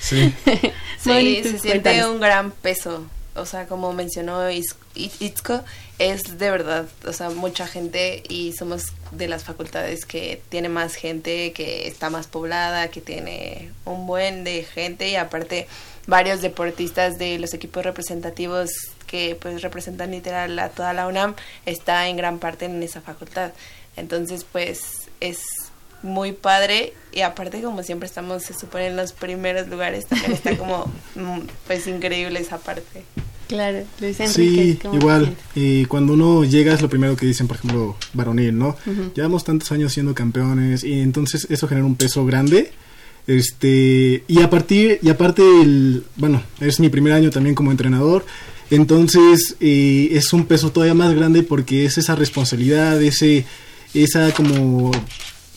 Sí, (laughs) sí se siente un gran peso o sea, como mencionó Itzko, es de verdad, o sea, mucha gente y somos de las facultades que tiene más gente, que está más poblada, que tiene un buen de gente y aparte varios deportistas de los equipos representativos que pues representan literal a toda la UNAM está en gran parte en esa facultad. Entonces, pues es muy padre y aparte como siempre estamos se supone en los primeros lugares también está como (laughs) mm, pues increíble esa parte claro Luis Enrique, sí igual y cuando uno llega es lo primero que dicen por ejemplo varonil no llevamos tantos años siendo campeones y entonces eso genera un peso grande Este, y a partir, y aparte, el, bueno, es mi primer año también como entrenador. Entonces eh, es un peso todavía más grande porque es esa responsabilidad, ese, esa como,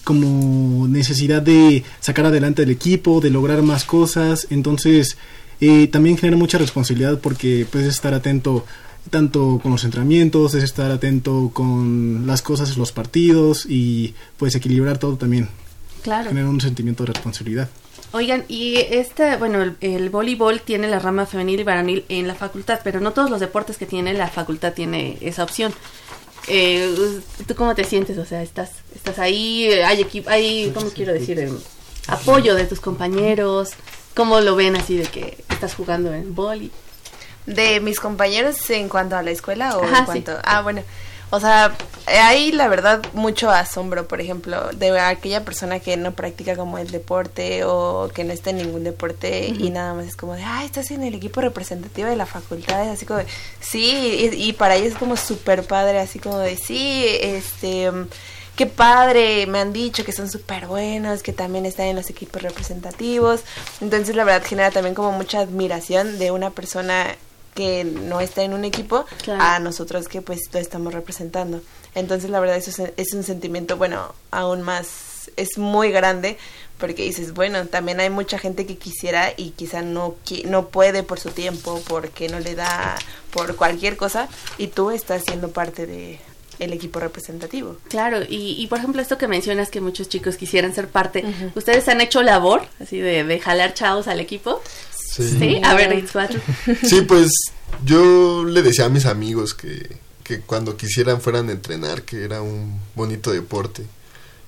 como necesidad de sacar adelante el equipo, de lograr más cosas. Entonces eh, también genera mucha responsabilidad porque puedes estar atento tanto con los entrenamientos, es estar atento con las cosas, los partidos y pues equilibrar todo también. Claro. Genera un sentimiento de responsabilidad. Oigan, y este, bueno, el, voleibol tiene la rama femenil y varonil en la facultad, pero no todos los deportes que tiene la facultad tiene esa opción. Eh, ¿Tú cómo te sientes? O sea, estás, estás ahí, hay equipo, hay, ¿cómo quiero decir? Apoyo de tus compañeros. ¿Cómo lo ven así de que estás jugando en voleibol? De mis compañeros en cuanto a la escuela o en cuanto... Ah, bueno. O sea, hay la verdad mucho asombro, por ejemplo, de aquella persona que no practica como el deporte o que no está en ningún deporte y nada más es como de, ah, estás en el equipo representativo de la facultad, así como de, sí, y, para ellos es como súper padre, así como de, sí, este, qué padre, me han dicho que son súper buenos, que también están en los equipos representativos, entonces la verdad genera también como mucha admiración de una persona que no está en un equipo a nosotros que pues lo estamos representando. Entonces la verdad eso es, un sentimiento, bueno, aún más, es muy grande porque dices, bueno, también hay mucha gente que quisiera y quizá no, no puede por su tiempo, porque no le da por cualquier cosa y tú estás siendo parte de el equipo representativo. Claro, y, por ejemplo esto que mencionas que muchos chicos quisieran ser parte, ¿ustedes han hecho labor así de, de jalar chavos al equipo? Sí. A ver, Sí, pues yo le decía a mis amigos que, que cuando quisieran fueran a entrenar, que era un bonito deporte.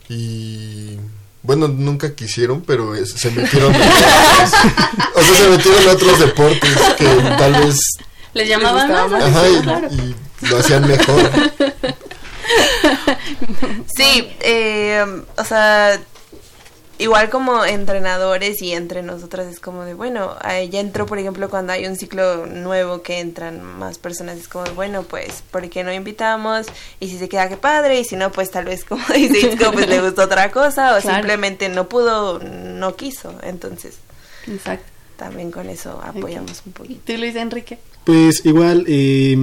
Y bueno, nunca quisieron, pero se metieron en otros, (laughs) o sea, se metieron en otros deportes que tal vez les llamaban más, Ajá, y, lo hacían mejor. (laughs) Sí, eh, o sea, igual como entrenadores y entre nosotras es como de, bueno, ya entró, por ejemplo, cuando hay un ciclo nuevo que entran más personas, es como, bueno, pues, ¿por qué no invitamos? Y si se queda, qué padre, y si no, pues tal vez, (laughs) como dice pues le gustó otra cosa, o simplemente no pudo, no quiso, entonces. Exacto. También con eso apoyamos un poquito. ¿Tú, Luis Enrique? Pues igual, eh,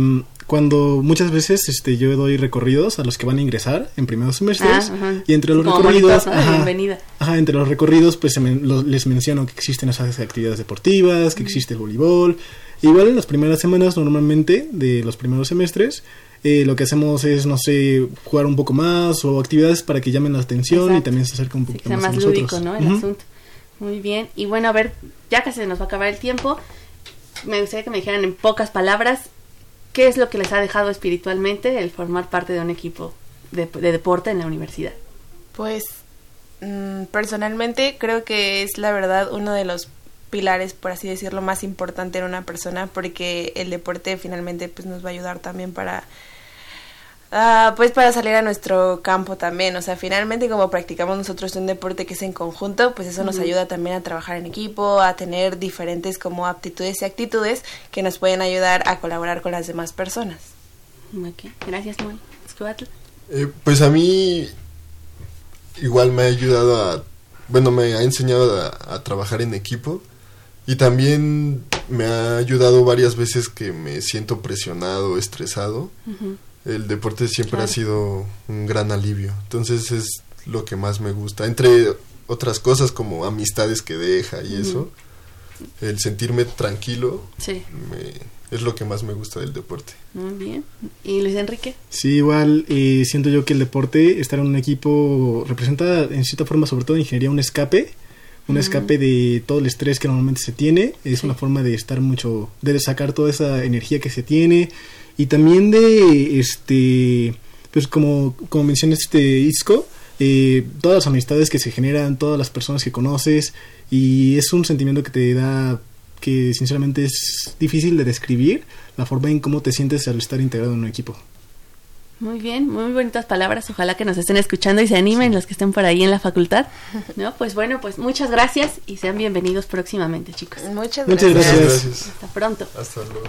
cuando muchas veces este yo doy recorridos a los que van a ingresar en primeros semestres ah, y entre los recorridos ajá, entre los recorridos pues les menciono que existen esas actividades deportivas que existe el voleibol. Igual en las primeras semanas normalmente de los primeros semestres eh, lo que hacemos es no sé jugar un poco más o actividades para que llamen la atención y también se acerque un poquito más, más lúdico no el asunto. Muy bien. Y bueno a ver ya casi se nos va a acabar el tiempo. Me gustaría que me dijeran en pocas palabras ¿Qué es lo que les ha dejado espiritualmente el formar parte de un equipo de, deporte en la universidad? Pues mm, personalmente creo que es la verdad uno de los pilares, por así decirlo, más importante en una persona porque el deporte finalmente pues nos va a ayudar también para Ah, pues para salir a nuestro campo también, o sea, finalmente como practicamos nosotros un deporte que es en conjunto, pues eso nos ayuda también a trabajar en equipo, a tener diferentes como aptitudes y actitudes que nos pueden ayudar a colaborar con las demás personas. Gracias, Moy. Eh, pues a mí igual me ha ayudado a, bueno, me ha enseñado a, trabajar en equipo y también me ha ayudado varias veces que me siento presionado, estresado el deporte siempre ha sido un gran alivio. Entonces es lo que más me gusta. Entre otras cosas como amistades que deja y eso, el sentirme tranquilo es lo que más me gusta del deporte. Muy bien. ¿Y Luis Enrique? Sí, igual eh, siento yo que el deporte, estar en un equipo, representa en cierta forma, sobre todo en ingeniería, un escape. Un escape de todo el estrés que normalmente se tiene. Es una forma de estar mucho, de sacar toda esa energía que se tiene, y también de, este, pues como, como menciona este Isco, eh, todas las amistades que se generan, todas las personas que conoces, y es un sentimiento que te da que sinceramente es difícil de describir la forma en cómo te sientes al estar integrado en un equipo. Muy bien, muy bonitas palabras. Ojalá que nos estén escuchando y se animen los que estén por ahí en la facultad. No, pues bueno, pues muchas gracias y sean bienvenidos próximamente, chicos. Muchas gracias. Muchas gracias. Hasta pronto. Hasta luego.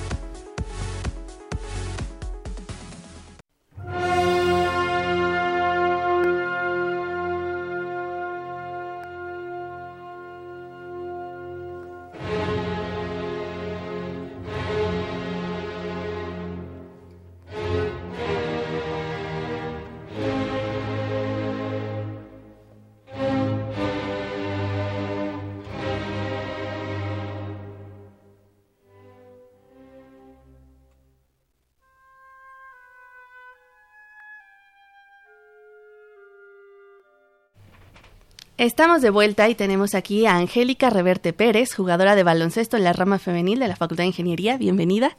Estamos de vuelta y tenemos aquí a Angélica Reverte Pérez, jugadora de baloncesto en la rama femenil de la Facultad de Ingeniería. Bienvenida.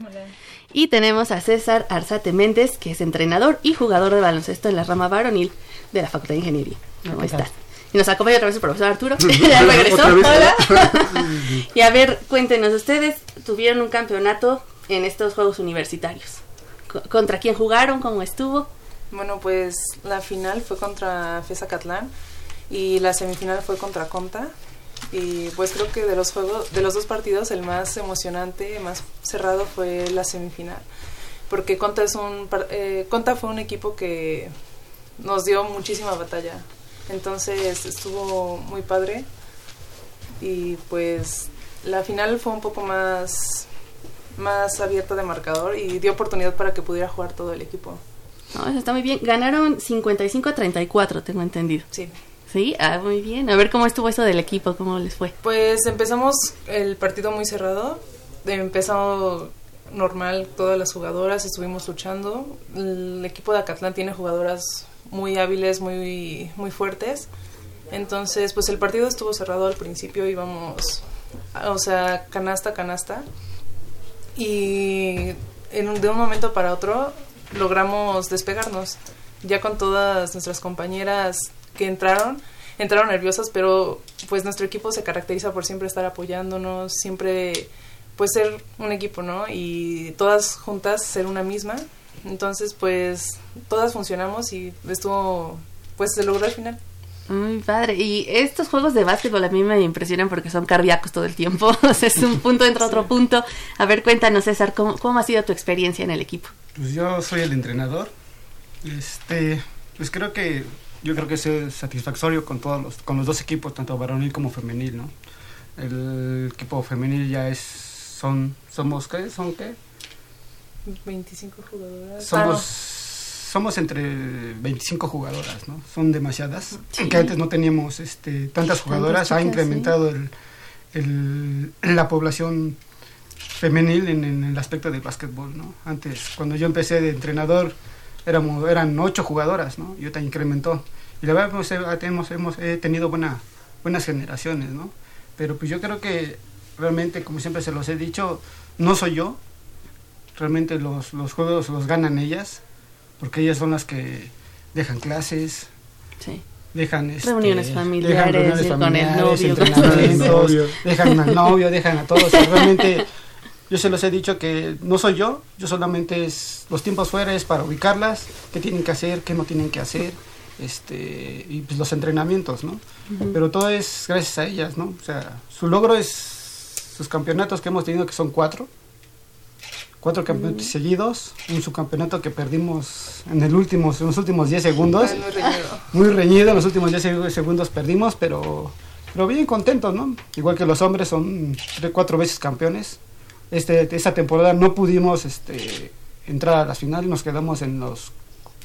Y tenemos a César Arzate Méndez, que es entrenador y jugador de baloncesto en la rama varonil de la Facultad de Ingeniería. ¿Cómo estás? Y nos acompaña otra vez el profesor Arturo. (laughs) (laughs) ya regresó. Hola. (laughs) y a ver, cuéntenos, ustedes tuvieron un campeonato en estos Juegos Universitarios. ¿Contra quién jugaron? ¿Cómo estuvo? Bueno, pues la final fue contra FESA Catlán y la semifinal fue contra Conta y pues creo que de los juegos de los dos partidos el más emocionante más cerrado fue la semifinal porque Conta es un eh, Conta fue un equipo que nos dio muchísima batalla entonces estuvo muy padre y pues la final fue un poco más más abierta de marcador y dio oportunidad para que pudiera jugar todo el equipo. No, eso está muy bien. Ganaron 55 a 34, tengo entendido. Sí. Sí, ah, muy bien. A ver cómo estuvo eso del equipo, cómo les fue. Pues empezamos el partido muy cerrado. Empezó normal todas las jugadoras, estuvimos luchando. El equipo de Acatlán tiene jugadoras muy hábiles, muy, muy fuertes. Entonces, pues el partido estuvo cerrado al principio, íbamos, o sea, canasta, canasta. Y en, de un momento para otro logramos despegarnos. Ya con todas nuestras compañeras que entraron, entraron nerviosas, pero pues nuestro equipo se caracteriza por siempre estar apoyándonos, siempre pues ser un equipo, ¿no? Y todas juntas ser una misma. Entonces, pues todas funcionamos y estuvo pues se logró al final. Muy padre. Y estos juegos de básquetbol a mí me impresionan porque son cardíacos todo el tiempo. (laughs) o sea, es un punto entre otro punto. A ver, cuéntanos, César, ¿cómo, ¿cómo ha sido tu experiencia en el equipo? Pues yo soy el entrenador. Este, pues creo que yo creo que es satisfactorio con todos los, con los dos equipos, tanto varonil como femenil, ¿no? El equipo femenil ya es, son, somos, ¿qué? ¿Son qué? 25 jugadoras. Somos, ah, somos entre 25 jugadoras, ¿no? Son demasiadas. Aunque antes no teníamos este, tantas jugadoras, ha incrementado el, el, la población femenil en, en, el aspecto del básquetbol, ¿no? Antes, cuando yo empecé de entrenador, éramos, eran ocho jugadoras, ¿no? Y ahorita incrementó. Y la verdad, pues, hemos, hemos tenido buena, buenas generaciones, ¿no? Pero pues yo creo que realmente, como siempre se los he dicho, no soy yo. Realmente los, los juegos los ganan ellas, porque ellas son las que dejan clases, sí. dejan este, reuniones familiares, reuniones familiares con el novio, dejan al novio, dejan a todos. realmente yo se los he dicho que no soy yo, yo solamente es los tiempos fuera es para ubicarlas, qué tienen que hacer, qué no tienen que hacer, este y pues los entrenamientos, ¿no? Pero todo es gracias a ellas, ¿no? O sea, su logro es sus campeonatos que hemos tenido que son cuatro, cuatro campeonatos seguidos, un subcampeonato que perdimos en el último, en los últimos 10 segundos, muy reñido. muy reñido, en los últimos 10 segundos perdimos, pero pero bien contentos, ¿no? Igual que los hombres son tres, cuatro veces campeones este, esta temporada no pudimos este, entrar a las finales, nos quedamos en los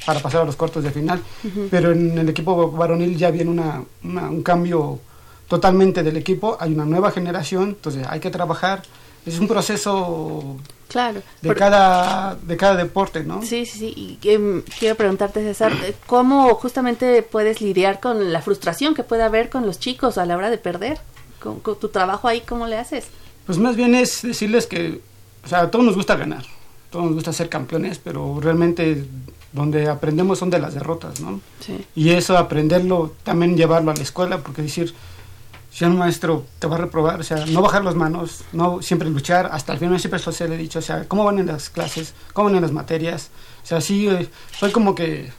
para pasar a los cuartos de final, pero en el equipo varonil ya viene una, un cambio totalmente del equipo, hay una nueva generación, entonces hay que trabajar, es un proceso claro de cada de cada deporte no sí sí sí y em, quiero preguntarte César cómo justamente puedes lidiar con la frustración que puede haber con los chicos a la hora de perder con tu trabajo ahí cómo le haces pues más bien es decirles que, o sea, a todos nos gusta ganar, a todos nos gusta ser campeones, pero realmente donde aprendemos son de las derrotas, ¿no? Sí. Y eso aprenderlo, también llevarlo a la escuela, porque decir, si un maestro te va a reprobar, o sea, no bajar las manos, no siempre luchar, hasta el final siempre se le he dicho, o sea, cómo van en las clases, cómo van en las materias, o sea, sí, eh, soy como que,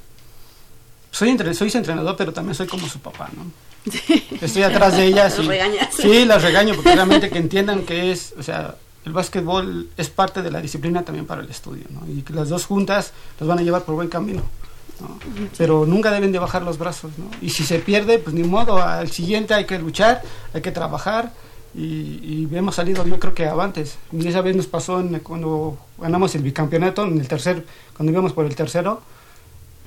soy, entre, soy su entrenador, pero también soy como su papá, ¿no? Estoy atrás de ellas. y, regañas. Sí, las regaño, porque realmente que entiendan que es, o sea, el básquetbol es parte de la disciplina también para el estudio, ¿no? Y que las dos juntas los van a llevar por buen camino. Pero nunca deben de bajar los brazos, ¿no? Y si se pierde, pues ni modo, al siguiente hay que luchar, hay que trabajar y, hemos salido yo creo que avantes. Y esa vez nos pasó cuando ganamos el bicampeonato, en el tercer, cuando íbamos por el tercero,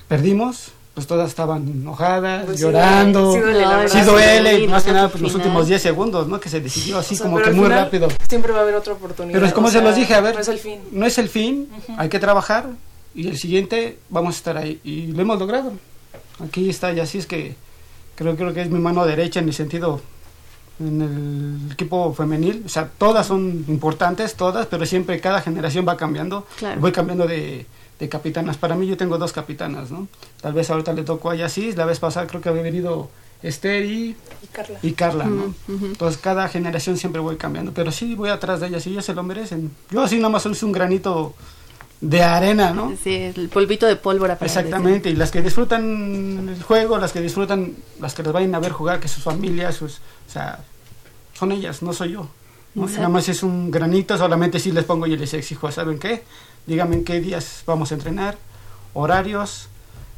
perdimos, pues todas estaban enojadas, pues llorando, sí duele, más que nada pues los últimos 10 segundos, ¿no? Que se decidió así como que muy rápido. Siempre va a haber otra oportunidad. Pero es como se los dije, a ver, no es el fin. No es el fin, hay que trabajar, y el siguiente vamos a estar ahí. Y lo hemos logrado. Aquí está, y así es que creo, creo que es mi mano derecha en el sentido, en el equipo femenil. O sea, todas son importantes, todas, pero siempre cada generación va cambiando. Voy cambiando de, de, capitanas. Para mí yo tengo dos capitanas, ¿no? Tal vez ahorita le tocó a Yasis, la vez pasada creo que había venido Esther y, y Carla. ¿no? Entonces cada generación siempre voy cambiando, pero sí voy atrás de ellas y ellas se lo merecen. Yo así nada más soy un granito de arena, ¿no? Sí, el polvito de pólvora. Para Exactamente, y las que disfrutan el juego, las que disfrutan, las que les vayan a ver jugar, que sus familias, sus, o sea, son ellas, no soy yo. Nada más es un granito, solamente si les pongo y les exijo, ¿saben qué? Díganme en qué días vamos a entrenar, horarios.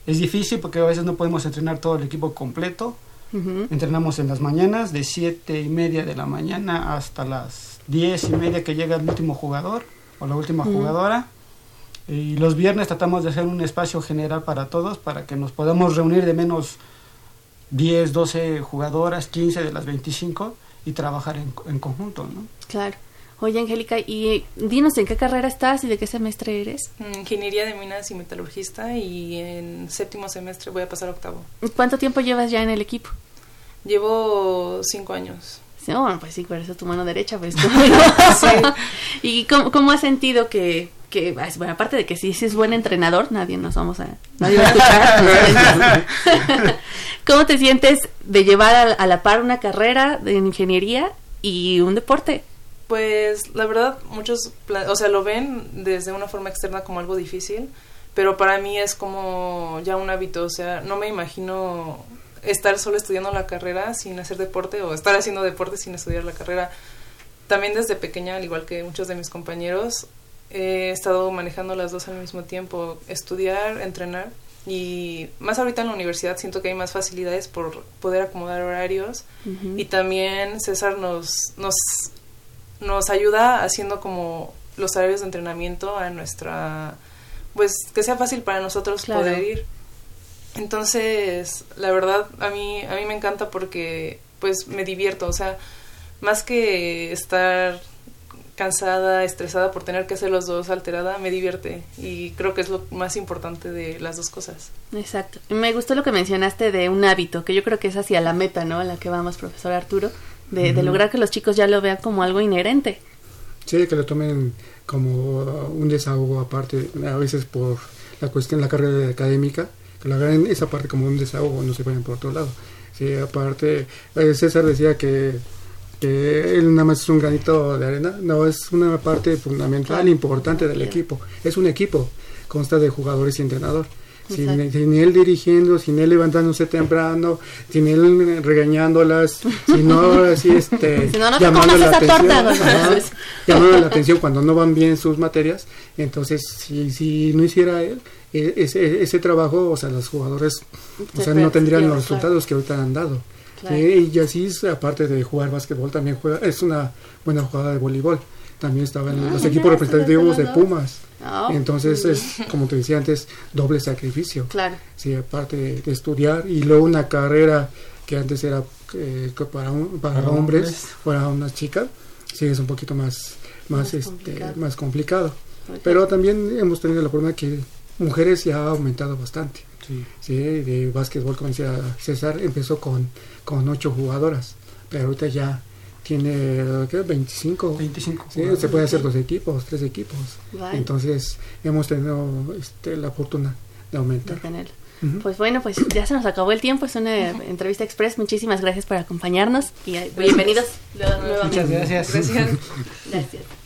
Es difícil porque a veces no podemos entrenar todo el equipo completo. Entrenamos en las mañanas, de siete y media de la mañana hasta las diez y media que llega el último jugador o la última jugadora y los viernes tratamos de hacer un espacio general para todos, para que nos podamos reunir de menos 10, 12 jugadoras, 15 de las 25 y trabajar en, en conjunto, ¿no? Claro. Oye, Angélica, y dinos en qué carrera estás y de qué semestre eres. Ingeniería de minas y metalurgista y en séptimo semestre voy a pasar octavo. ¿Cuánto tiempo llevas ya en el equipo? Llevo cinco años. Sí, bueno, pues sí, por eso tu mano derecha, pues (laughs) sí. (laughs) ¿Y cómo, cómo has sentido que, que bueno, aparte de que si, si es buen entrenador, nadie nos vamos a, nadie va a escuchar. (laughs) ¿Cómo te sientes de llevar a, la par una carrera de ingeniería y un deporte? Pues la verdad, muchos, o sea, lo ven desde una forma externa como algo difícil, pero para mí es como ya un hábito, o sea, no me imagino estar solo estudiando la carrera sin hacer deporte o estar haciendo deporte sin estudiar la carrera. También desde pequeña, al igual que muchos de mis compañeros, he estado manejando las dos al mismo tiempo, estudiar, entrenar y más ahorita en la universidad siento que hay más facilidades por poder acomodar horarios. Y también César nos, nos, nos ayuda haciendo como los horarios de entrenamiento a nuestra, pues que sea fácil para nosotros poder ir. Entonces, la verdad, a mí, a mí me encanta porque pues me divierto, o sea, más que estar cansada, estresada por tener que hacer los dos, alterada, me divierte y creo que es lo más importante de las dos cosas. Exacto. Me gustó lo que mencionaste de un hábito, que yo creo que es hacia la meta, ¿no? A la que vamos, profesor Arturo, de, lograr que los chicos ya lo vean como algo inherente. Sí, que lo tomen como un desahogo aparte, a veces por la cuestión de la carrera académica, que lo hagan esa parte como un desahogo, no se vayan por otro lado. Sí, aparte, eh, César decía que él nada más es un granito de arena, no, es una parte fundamental, importante del equipo. Es un equipo, consta de jugadores y entrenador. Sin, él dirigiendo, sin él levantándose temprano, sin él regañándolas, (laughs) sino así este, llamando, la atención, llamando la atención cuando no van bien sus materias. Entonces, si, si no hiciera él e, ese, ese trabajo, o sea, los jugadores o sea, no tendrían los resultados que ahorita han dado y así, aparte de jugar básquetbol, también juega, es una buena jugada de voleibol. También estaba en ah, los equipos representativos de Pumas. Ah, Entonces es, como te decía antes, doble sacrificio. Claro. Sí, aparte de, estudiar y luego una carrera que antes era eh, para, para, hombres, para unas chicas, sí es un poquito más, más, este, complicado. más complicado. Pero también hemos tenido la forma que mujeres ya ha aumentado bastante. Sí. de básquetbol, como decía César, empezó con, con ocho jugadoras, pero ahorita ya tiene ¿qué? 25. 25 sí, se puede hacer dos equipos, tres equipos. Entonces hemos tenido este, la fortuna aumentar. Pues bueno, pues ya se nos acabó el tiempo, es una entrevista express. Muchísimas gracias por acompañarnos y eh, bienvenidos nuevamente. Muchas gracias. Gracias. (laughs)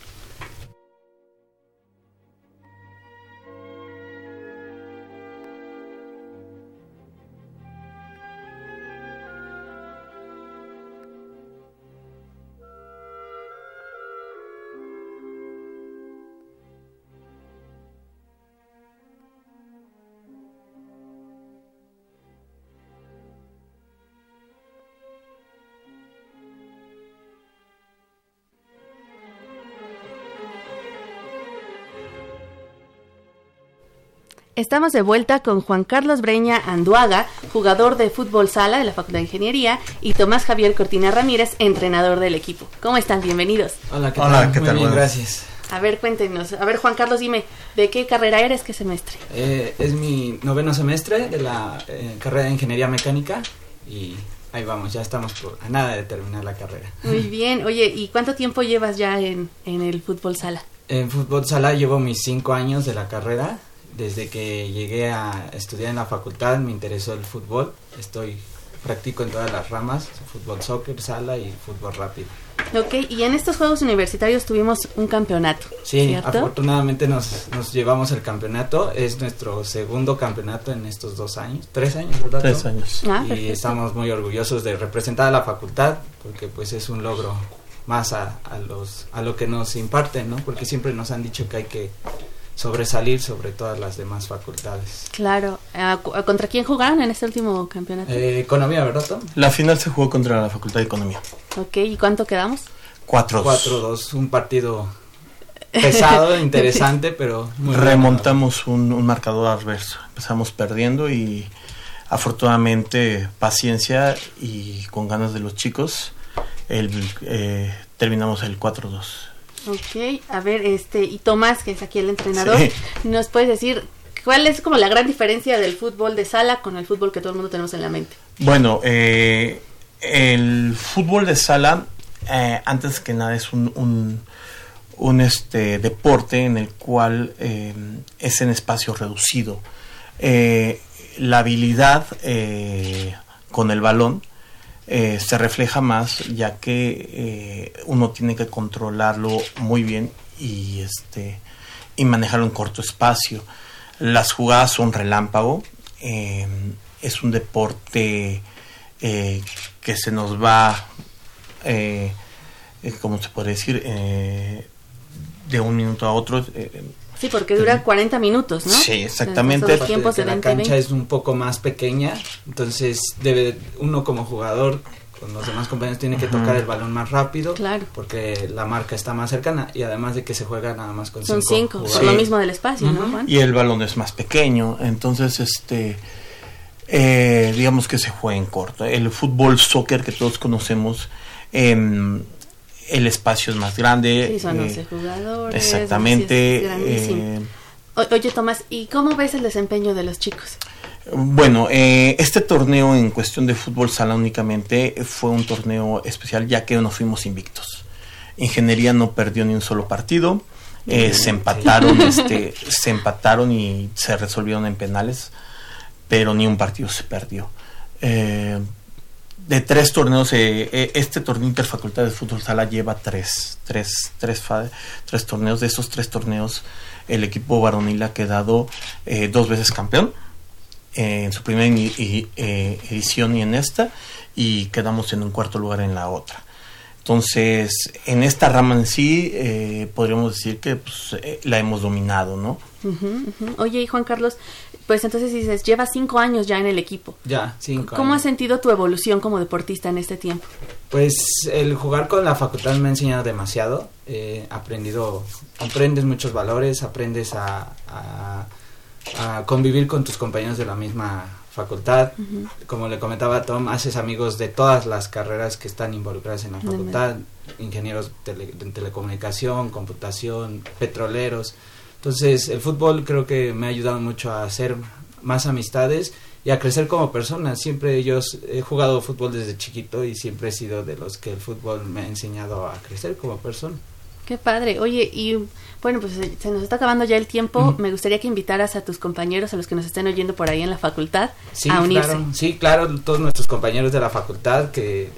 Estamos de vuelta con Juan Carlos Breña Anduaga, jugador de fútbol sala de la Facultad de Ingeniería, y Tomás Javier Cortina Ramírez, entrenador del equipo. ¿Cómo están? Bienvenidos. Hola, ¿qué tal? ¿qué tal? gracias. A ver, cuéntenos. A ver, Juan Carlos, dime, ¿de qué carrera eres? ¿Qué semestre? Eh, es mi noveno semestre de la eh, carrera de Ingeniería Mecánica y ahí vamos, ya estamos por, a nada de terminar la carrera. Muy (laughs) bien. Oye, ¿y cuánto tiempo llevas ya en, en el fútbol sala? En fútbol sala llevo mis cinco años de la carrera desde que llegué a estudiar en la facultad me interesó el fútbol. Estoy practico en todas las ramas, fútbol, soccer, sala y fútbol rápido. Ok, y en estos Juegos Universitarios tuvimos un campeonato. Sí, afortunadamente nos, nos llevamos el campeonato. Es nuestro segundo campeonato en estos dos años, tres años, ¿verdad? Tres años. Ah, y estamos muy orgullosos de representar a la facultad porque pues es un logro más a, a, los, a lo que nos imparten, ¿no? Porque siempre nos han dicho que hay que sobresalir sobre todas las demás facultades. Claro. ¿Contra quién jugaron en este último campeonato? Eh, economía, ¿verdad, Tom? La final se jugó contra la Facultad de Economía. Ok, ¿y cuánto quedamos? 4-2. 4-2, un partido pesado, (laughs) interesante, pero muy Remontamos un, un, marcador adverso. Empezamos perdiendo y afortunadamente paciencia y con ganas de los chicos el, eh, terminamos el 4-2. Ok, a ver, este, y Tomás, que es aquí el entrenador, ¿nos puedes decir cuál es como la gran diferencia del fútbol de sala con el fútbol que todo el mundo tenemos en la mente? Bueno, eh, el fútbol de sala, eh, antes que nada, es un, un, este, deporte en el cual eh, es en espacio reducido. la habilidad con el balón eh, se refleja más ya que eh, uno tiene que controlarlo muy bien y este y manejarlo en corto espacio las jugadas son relámpago em, es un deporte eh, que se nos va ¿cómo se puede decir? de un minuto a otro Sí, porque dura 40 minutos, ¿no? Sí, exactamente. tiempos de la cancha es un poco más pequeña, entonces debe uno como jugador con los demás compañeros tiene que tocar el balón más rápido, claro. porque la marca está más cercana y además de que se juega nada más con Son cinco, por lo mismo del espacio, ¿no? Juan? Y el balón es más pequeño, entonces este eh, digamos que se juega en corto. El fútbol soccer que todos conocemos eh, el espacio es más grande. Sí, son 11 eh, jugadores. Exactamente. Eh, oye, Tomás, ¿y cómo ves el desempeño de los chicos? Bueno, eh, este torneo en cuestión de fútbol sala únicamente fue un torneo especial ya que nos fuimos invictos. Ingeniería no perdió ni un solo partido. se empataron, (laughs) este, se empataron y se resolvieron en penales, pero ni un partido se perdió. Eh, de tres torneos, eh, eh, este torneo interfacultad de fútbol sala lleva tres, tres, tres, tres torneos. De esos tres torneos, el equipo varonil ha quedado eh, dos veces campeón en su primera edición y en esta, y quedamos en un cuarto lugar en la otra. Entonces, en esta rama en sí, podríamos decir que pues, la hemos dominado, ¿no? Oye, y Juan Carlos, pues entonces dices, llevas cinco años ya en el equipo. Ya, cinco ¿Cómo has sentido tu evolución como deportista en este tiempo? Pues el jugar con la facultad me ha enseñado demasiado. He aprendido, aprendes muchos valores, aprendes a, a, convivir con tus compañeros de la misma facultad. Como le comentaba Tom, haces amigos de todas las carreras que están involucradas en la facultad. Ingenieros de telecomunicación, computación, petroleros. Entonces, el fútbol creo que me ha ayudado mucho a hacer más amistades y a crecer como persona. Siempre yo he jugado fútbol desde chiquito y siempre he sido de los que el fútbol me ha enseñado a crecer como persona. Qué padre. Oye, y bueno, pues eh, se nos está acabando ya el tiempo. Me gustaría que invitaras a tus compañeros, a los que nos estén oyendo por ahí en la facultad, a unirse. Claro, sí, claro, todos nuestros compañeros de la facultad que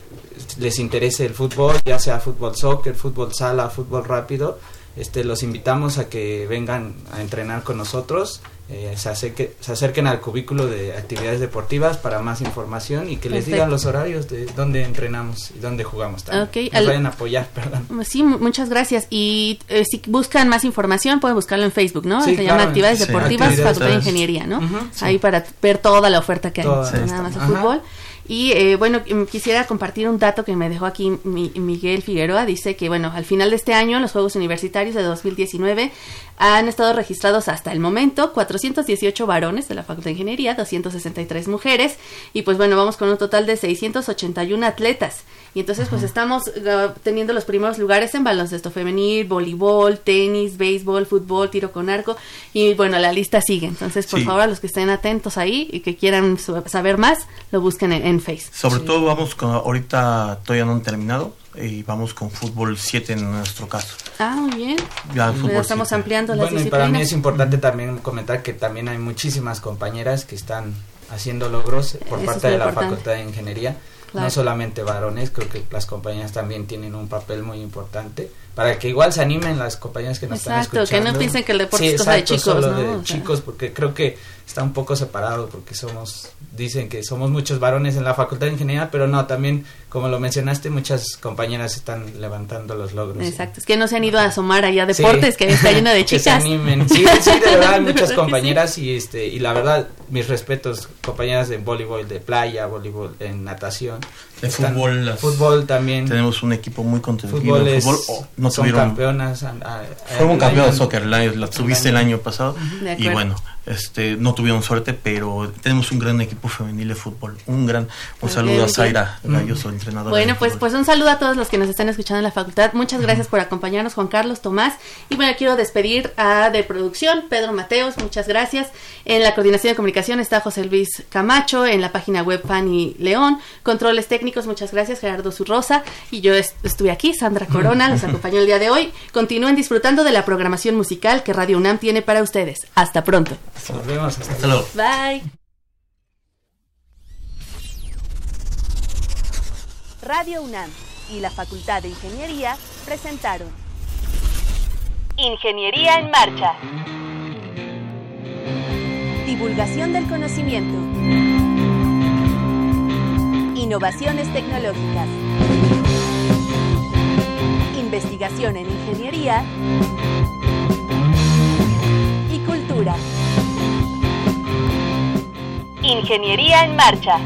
les interese el fútbol, ya sea fútbol soccer, fútbol sala, fútbol rápido, este, los invitamos a que vengan a entrenar con nosotros eh, se, se, acerquen al cubículo de actividades deportivas para más información y que les digan los horarios de dónde entrenamos y dónde jugamos también. Okay. Nos vayan a apoyar, (laughs) perdón. Sí, muchas gracias. Y eh, si buscan más información, pueden buscarlo en Facebook, ¿no? se llama Actividades Deportivas, Facultad de Ingeniería, ¿no? Ahí para ver toda la oferta que hay, nada más de fútbol. Y eh, bueno, mm, quisiera compartir un dato que me dejó aquí Miguel Figueroa. Dice que, bueno, al final de este año, los Juegos Universitarios de 2019 han estado registrados hasta el momento 418 varones de la Facultad de Ingeniería, 263 mujeres. Y pues bueno, vamos con un total de 681 atletas. Y entonces pues estamos uh, teniendo los primeros lugares en baloncesto femenil, voleibol, tenis, béisbol, fútbol, tiro con arco y bueno, la lista sigue. Entonces, por favor, a los que estén atentos ahí y que quieran saber más, lo busquen en, Face. Sobre todo vamos con, ahorita todavía no han terminado y vamos con fútbol 7 en nuestro caso. Ah, muy bien. Ya, estamos ampliando las bueno, Y para mí es importante también comentar que también hay muchísimas compañeras que están haciendo logros por parte de la Facultad de Ingeniería no solamente varones, creo que las compañías también tienen un papel muy importante para que igual se animen las compañías que nos están escuchando. Exacto, que no piensen que el deporte es cosa de chicos, solo de chicos, porque creo que está un poco separado, porque somos, dicen que somos muchos varones en la Facultad de Ingeniería, pero no, también, como lo mencionaste, muchas compañeras están levantando los logros. Exacto, es que no se han ido a asomar allá a deportes, que está lleno de chicas. (laughs) que se animen, sí, (laughs) sí, de verdad, hay muchas compañeras y este y la verdad, mis respetos, compañeras en voleibol de playa, voleibol en natación. De fútbol. fútbol también. Tenemos un equipo muy contenido. Fútbol, oh, no son campeonas. Fueron campeones de soccer, la, la tuviste el año pasado. y bueno, este, no tuvieron suerte, pero tenemos un gran equipo femenil de fútbol. Un gran, un saludo a Zaira Galloso, entrenadora. Bueno, pues, pues un saludo a todos los que nos están escuchando en la facultad. Muchas gracias por acompañarnos, Juan Carlos, Tomás. Y bueno, quiero despedir a de producción, Pedro Mateos, muchas gracias. En la coordinación de comunicación está José Luis Camacho, en la página web Fanny León, controles técnicos, muchas gracias, Gerardo Zurrosa. Y yo estuve aquí, Sandra Corona, los acompañó el día de hoy. Continúen disfrutando de la programación musical que Radio UNAM tiene para ustedes. Hasta pronto. Nos vemos. Hasta, luego. Bye. Radio UNAM y la Facultad de Ingeniería presentaron Ingeniería en Marcha. Divulgación del conocimiento. Innovaciones tecnológicas. Investigación en ingeniería y cultura. Ingeniería en Marcha.